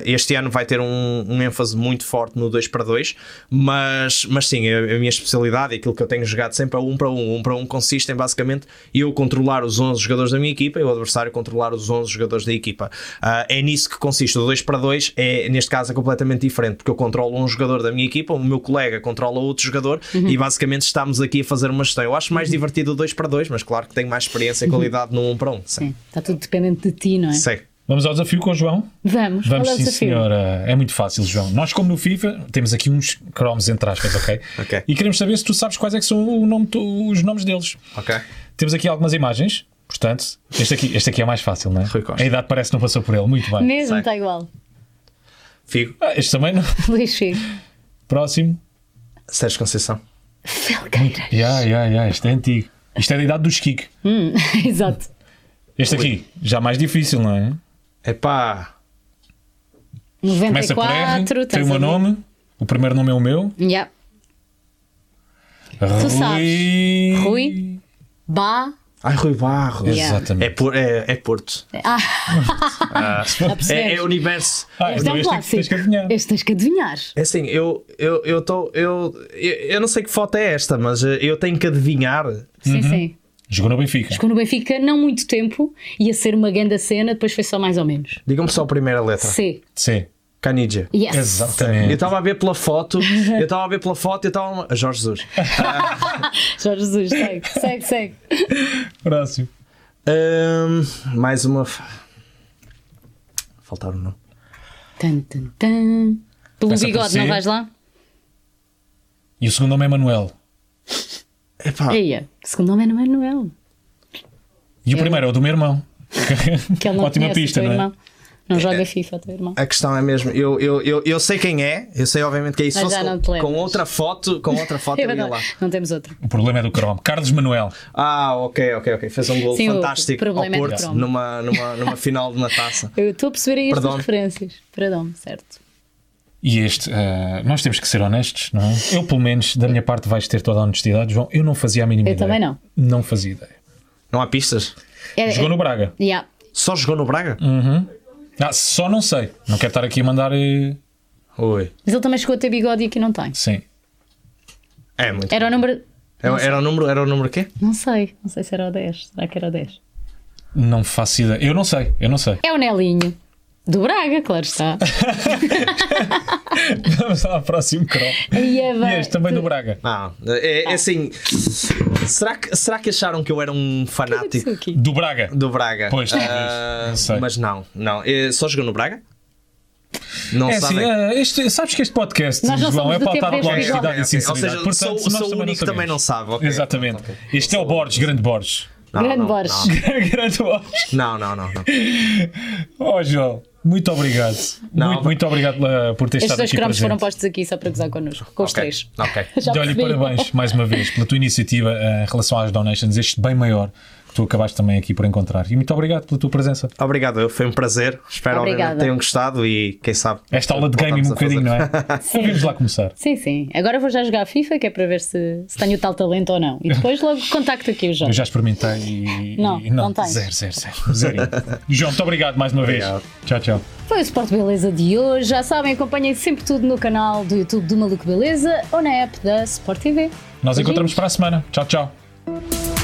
Speaker 3: este ano vai ter um, um ênfase muito forte no 2 para 2, mas, mas sim, a, a minha especialidade e aquilo que eu tenho jogado sempre é o 1 para 1. O 1 para 1 consiste em basicamente eu controlar os 11 jogadores da minha equipa e o adversário controlar os 11 jogadores da equipa. Uh, é nisso que consiste. O 2 para 2 é, neste caso, é completamente diferente, porque eu controlo um jogador da minha equipa, o meu colega controla outro jogador e basicamente estamos aqui a fazer uma gestão. Eu acho mais divertido o 2 para 2, mas claro que tenho mais experiência e qualidade no 1 para 1. Sim.
Speaker 1: Sim, está tudo dependente de ti, não é?
Speaker 3: Sei.
Speaker 2: Vamos ao desafio com o João?
Speaker 1: Vamos,
Speaker 2: Vamos,
Speaker 1: qual é
Speaker 2: sim,
Speaker 1: desafio?
Speaker 2: senhora. É muito fácil, João. Nós, como no FIFA, temos aqui uns cromos entre aspas, ok?
Speaker 3: Ok.
Speaker 2: E queremos saber se tu sabes quais é que são o nome- os nomes deles.
Speaker 3: Ok.
Speaker 2: Temos aqui algumas imagens, portanto, este aqui, este aqui é mais fácil, não é?
Speaker 3: Rui Costa.
Speaker 2: A idade parece que não passou por ele. Muito bem.
Speaker 1: Mesmo, está igual.
Speaker 3: Figo.
Speaker 2: Ah, este também não.
Speaker 1: Luís Figo.
Speaker 2: Próximo.
Speaker 3: Sérgio Conceição.
Speaker 1: Felgueiras.
Speaker 2: Ya, ya, ya. Este é antigo. Isto é da idade do Skik.
Speaker 1: Exato.
Speaker 2: Este aqui, já mais difícil, não é?
Speaker 3: Epá.
Speaker 2: Começa por R,
Speaker 1: 94,
Speaker 2: tem o meu nome. O primeiro nome é o meu.
Speaker 1: Yeah.
Speaker 2: Rui.
Speaker 1: sabes. Rui. Bá.
Speaker 3: Ai, Rui Barro.
Speaker 1: Yeah.
Speaker 3: É,
Speaker 2: Exatamente.
Speaker 3: por, é, é Porto.
Speaker 1: Ah,
Speaker 3: Ah,
Speaker 1: a perceber?
Speaker 3: é, é universo.
Speaker 2: Ah,
Speaker 1: Este é
Speaker 2: então
Speaker 1: um
Speaker 2: este
Speaker 1: clássico.
Speaker 2: tens que adivinhar.
Speaker 1: Este tens que adivinhar.
Speaker 3: É assim, eu eu eu, tô, eu eu eu não sei que foto é esta, mas eh, eu tenho que adivinhar.
Speaker 1: Sim, sim.
Speaker 2: Jogou no Benfica.
Speaker 1: Ficou no Benfica não muito tempo, ia ser uma grande cena, depois foi só mais ou menos.
Speaker 3: Digam-me só a primeira letra.
Speaker 1: C.
Speaker 2: Sim.
Speaker 3: Canidia.
Speaker 1: Yes.
Speaker 3: Eu
Speaker 2: Exatamente.
Speaker 3: estava a ver pela foto, eu estava a ver pela foto e eu estava. a- Jorge Jesus.
Speaker 1: Jorge Jesus, segue, segue, segue.
Speaker 2: Próximo.
Speaker 3: Ahm, mais uma. Faltaram não.
Speaker 1: Tan, tan, tan. Pelo
Speaker 2: Começa
Speaker 1: bigode, não vais lá?
Speaker 2: E o segundo nome é Manuel.
Speaker 3: Epá,
Speaker 1: Eia, o segundo nome é Manuel.
Speaker 2: E o primeiro é o do meu irmão.
Speaker 1: Que ele não
Speaker 2: Ótima pista,
Speaker 1: o teu
Speaker 2: não é?
Speaker 1: Não joga FIFA, o teu irmão.
Speaker 3: A questão é mesmo, eu, eu, eu, eu sei quem é, eu sei obviamente que é isso.
Speaker 1: Mas já não te
Speaker 3: com,
Speaker 1: lembras.
Speaker 3: com outra foto, com outra foto
Speaker 1: É
Speaker 3: eu lá.
Speaker 1: Não temos outro.
Speaker 2: O problema é do Chrome. Carlos Manuel.
Speaker 3: Ah, ok, ok, ok. Fez um gol
Speaker 1: Sim, o
Speaker 3: fantástico ao
Speaker 1: é do
Speaker 3: Porto
Speaker 1: cromo.
Speaker 3: numa, numa, numa final de uma taça.
Speaker 1: Eu estou a perceber aí estas
Speaker 3: Perdão.
Speaker 1: referências. Perdão, certo.
Speaker 2: E este, eh, nós temos que ser honestos, não é? Eu, pelo menos, da minha parte, vais ter toda a honestidade, João. Eu não fazia a mínima
Speaker 1: Eu
Speaker 2: ideia.
Speaker 1: também não.
Speaker 2: Não fazia ideia.
Speaker 3: Não há pistas?
Speaker 1: É,
Speaker 2: Jogou
Speaker 1: é-
Speaker 2: no Braga.
Speaker 1: Yeah.
Speaker 3: Só jogou no Braga?
Speaker 2: Ah, só não sei. Não quero estar aqui a mandar. eh,
Speaker 3: Oi.
Speaker 1: Mas ele também chegou a ter bigode e aqui não tem.
Speaker 2: Sim.
Speaker 3: É muito.
Speaker 1: Era o número.
Speaker 3: Era, era o número, era o número quê?
Speaker 1: Não sei. Não sei se era o 10. Será que era o 10?
Speaker 2: Não faço ideia. Eu não sei. Eu não sei.
Speaker 1: É o Nelinho. Do Braga, claro está.
Speaker 2: Vamos ao próximo Chrome.
Speaker 1: É
Speaker 2: E
Speaker 1: bem.
Speaker 2: este também do Braga.
Speaker 3: Não, é, é assim. Será que, será que acharam que eu era um fanático
Speaker 1: aqui.
Speaker 2: Do Braga.
Speaker 3: do Braga?
Speaker 2: Pois.
Speaker 3: Ah,
Speaker 2: Não sei.
Speaker 3: Mas não, não. Eh, Só jogou no Braga? Não
Speaker 2: É assim,
Speaker 3: sabem?
Speaker 2: eh, este- sabes que este podcast, João, é
Speaker 1: do
Speaker 2: pautado pela honestidade
Speaker 1: bigode.
Speaker 2: e
Speaker 3: Ou
Speaker 2: sinceridade.
Speaker 3: seja,
Speaker 2: Portanto,
Speaker 3: sou, o
Speaker 2: também
Speaker 3: único que também não sabe. ok,
Speaker 2: Exatamente.
Speaker 3: ok, ok.
Speaker 2: Este é o Borges, grande Borges.
Speaker 3: Não,
Speaker 1: Grande
Speaker 3: não,
Speaker 1: Borges.
Speaker 2: grande Borges.
Speaker 3: Não, não, não. não.
Speaker 2: Oh, João, muito obrigado.
Speaker 3: Não,
Speaker 2: muito, muito obrigado pela- por ter
Speaker 1: Estes
Speaker 2: estado
Speaker 1: dois
Speaker 2: aqui
Speaker 1: cromos
Speaker 2: presente.
Speaker 1: foram postos aqui só para gozar connosco. Com os
Speaker 3: Ok,
Speaker 1: três.
Speaker 3: Ok.
Speaker 1: Já
Speaker 2: E olha, parabéns mais uma vez pela tua iniciativa eh, em relação às donations, este bem maior tu acabaste também aqui por encontrar. E muito obrigado pela tua presença.
Speaker 3: Obrigado, eu. Foi um prazer. Espero obviamente tenham gostado e quem sabe.
Speaker 2: Esta aula de gaming um
Speaker 3: a
Speaker 2: bocadinho, não é? Vamos lá começar.
Speaker 1: Sim, sim. Agora vou já jogar FIFA, que é para ver se, se tenho tal talento ou não. E depois logo contacto aqui o João.
Speaker 2: Eu já experimentei e.
Speaker 1: Não,
Speaker 2: e
Speaker 1: não tens.
Speaker 2: Zero, zero, zero. Zerinho. João, muito obrigado mais uma
Speaker 3: Obrigado.
Speaker 2: vez. Tchau, tchau.
Speaker 1: Foi o Sport Beleza de hoje. Já sabem, acompanhem sempre tudo no canal do YouTube do Maluco Beleza ou na app da Sport TV.
Speaker 2: Nós
Speaker 1: Beijinhos.
Speaker 2: encontramos para a semana. Tchau, tchau.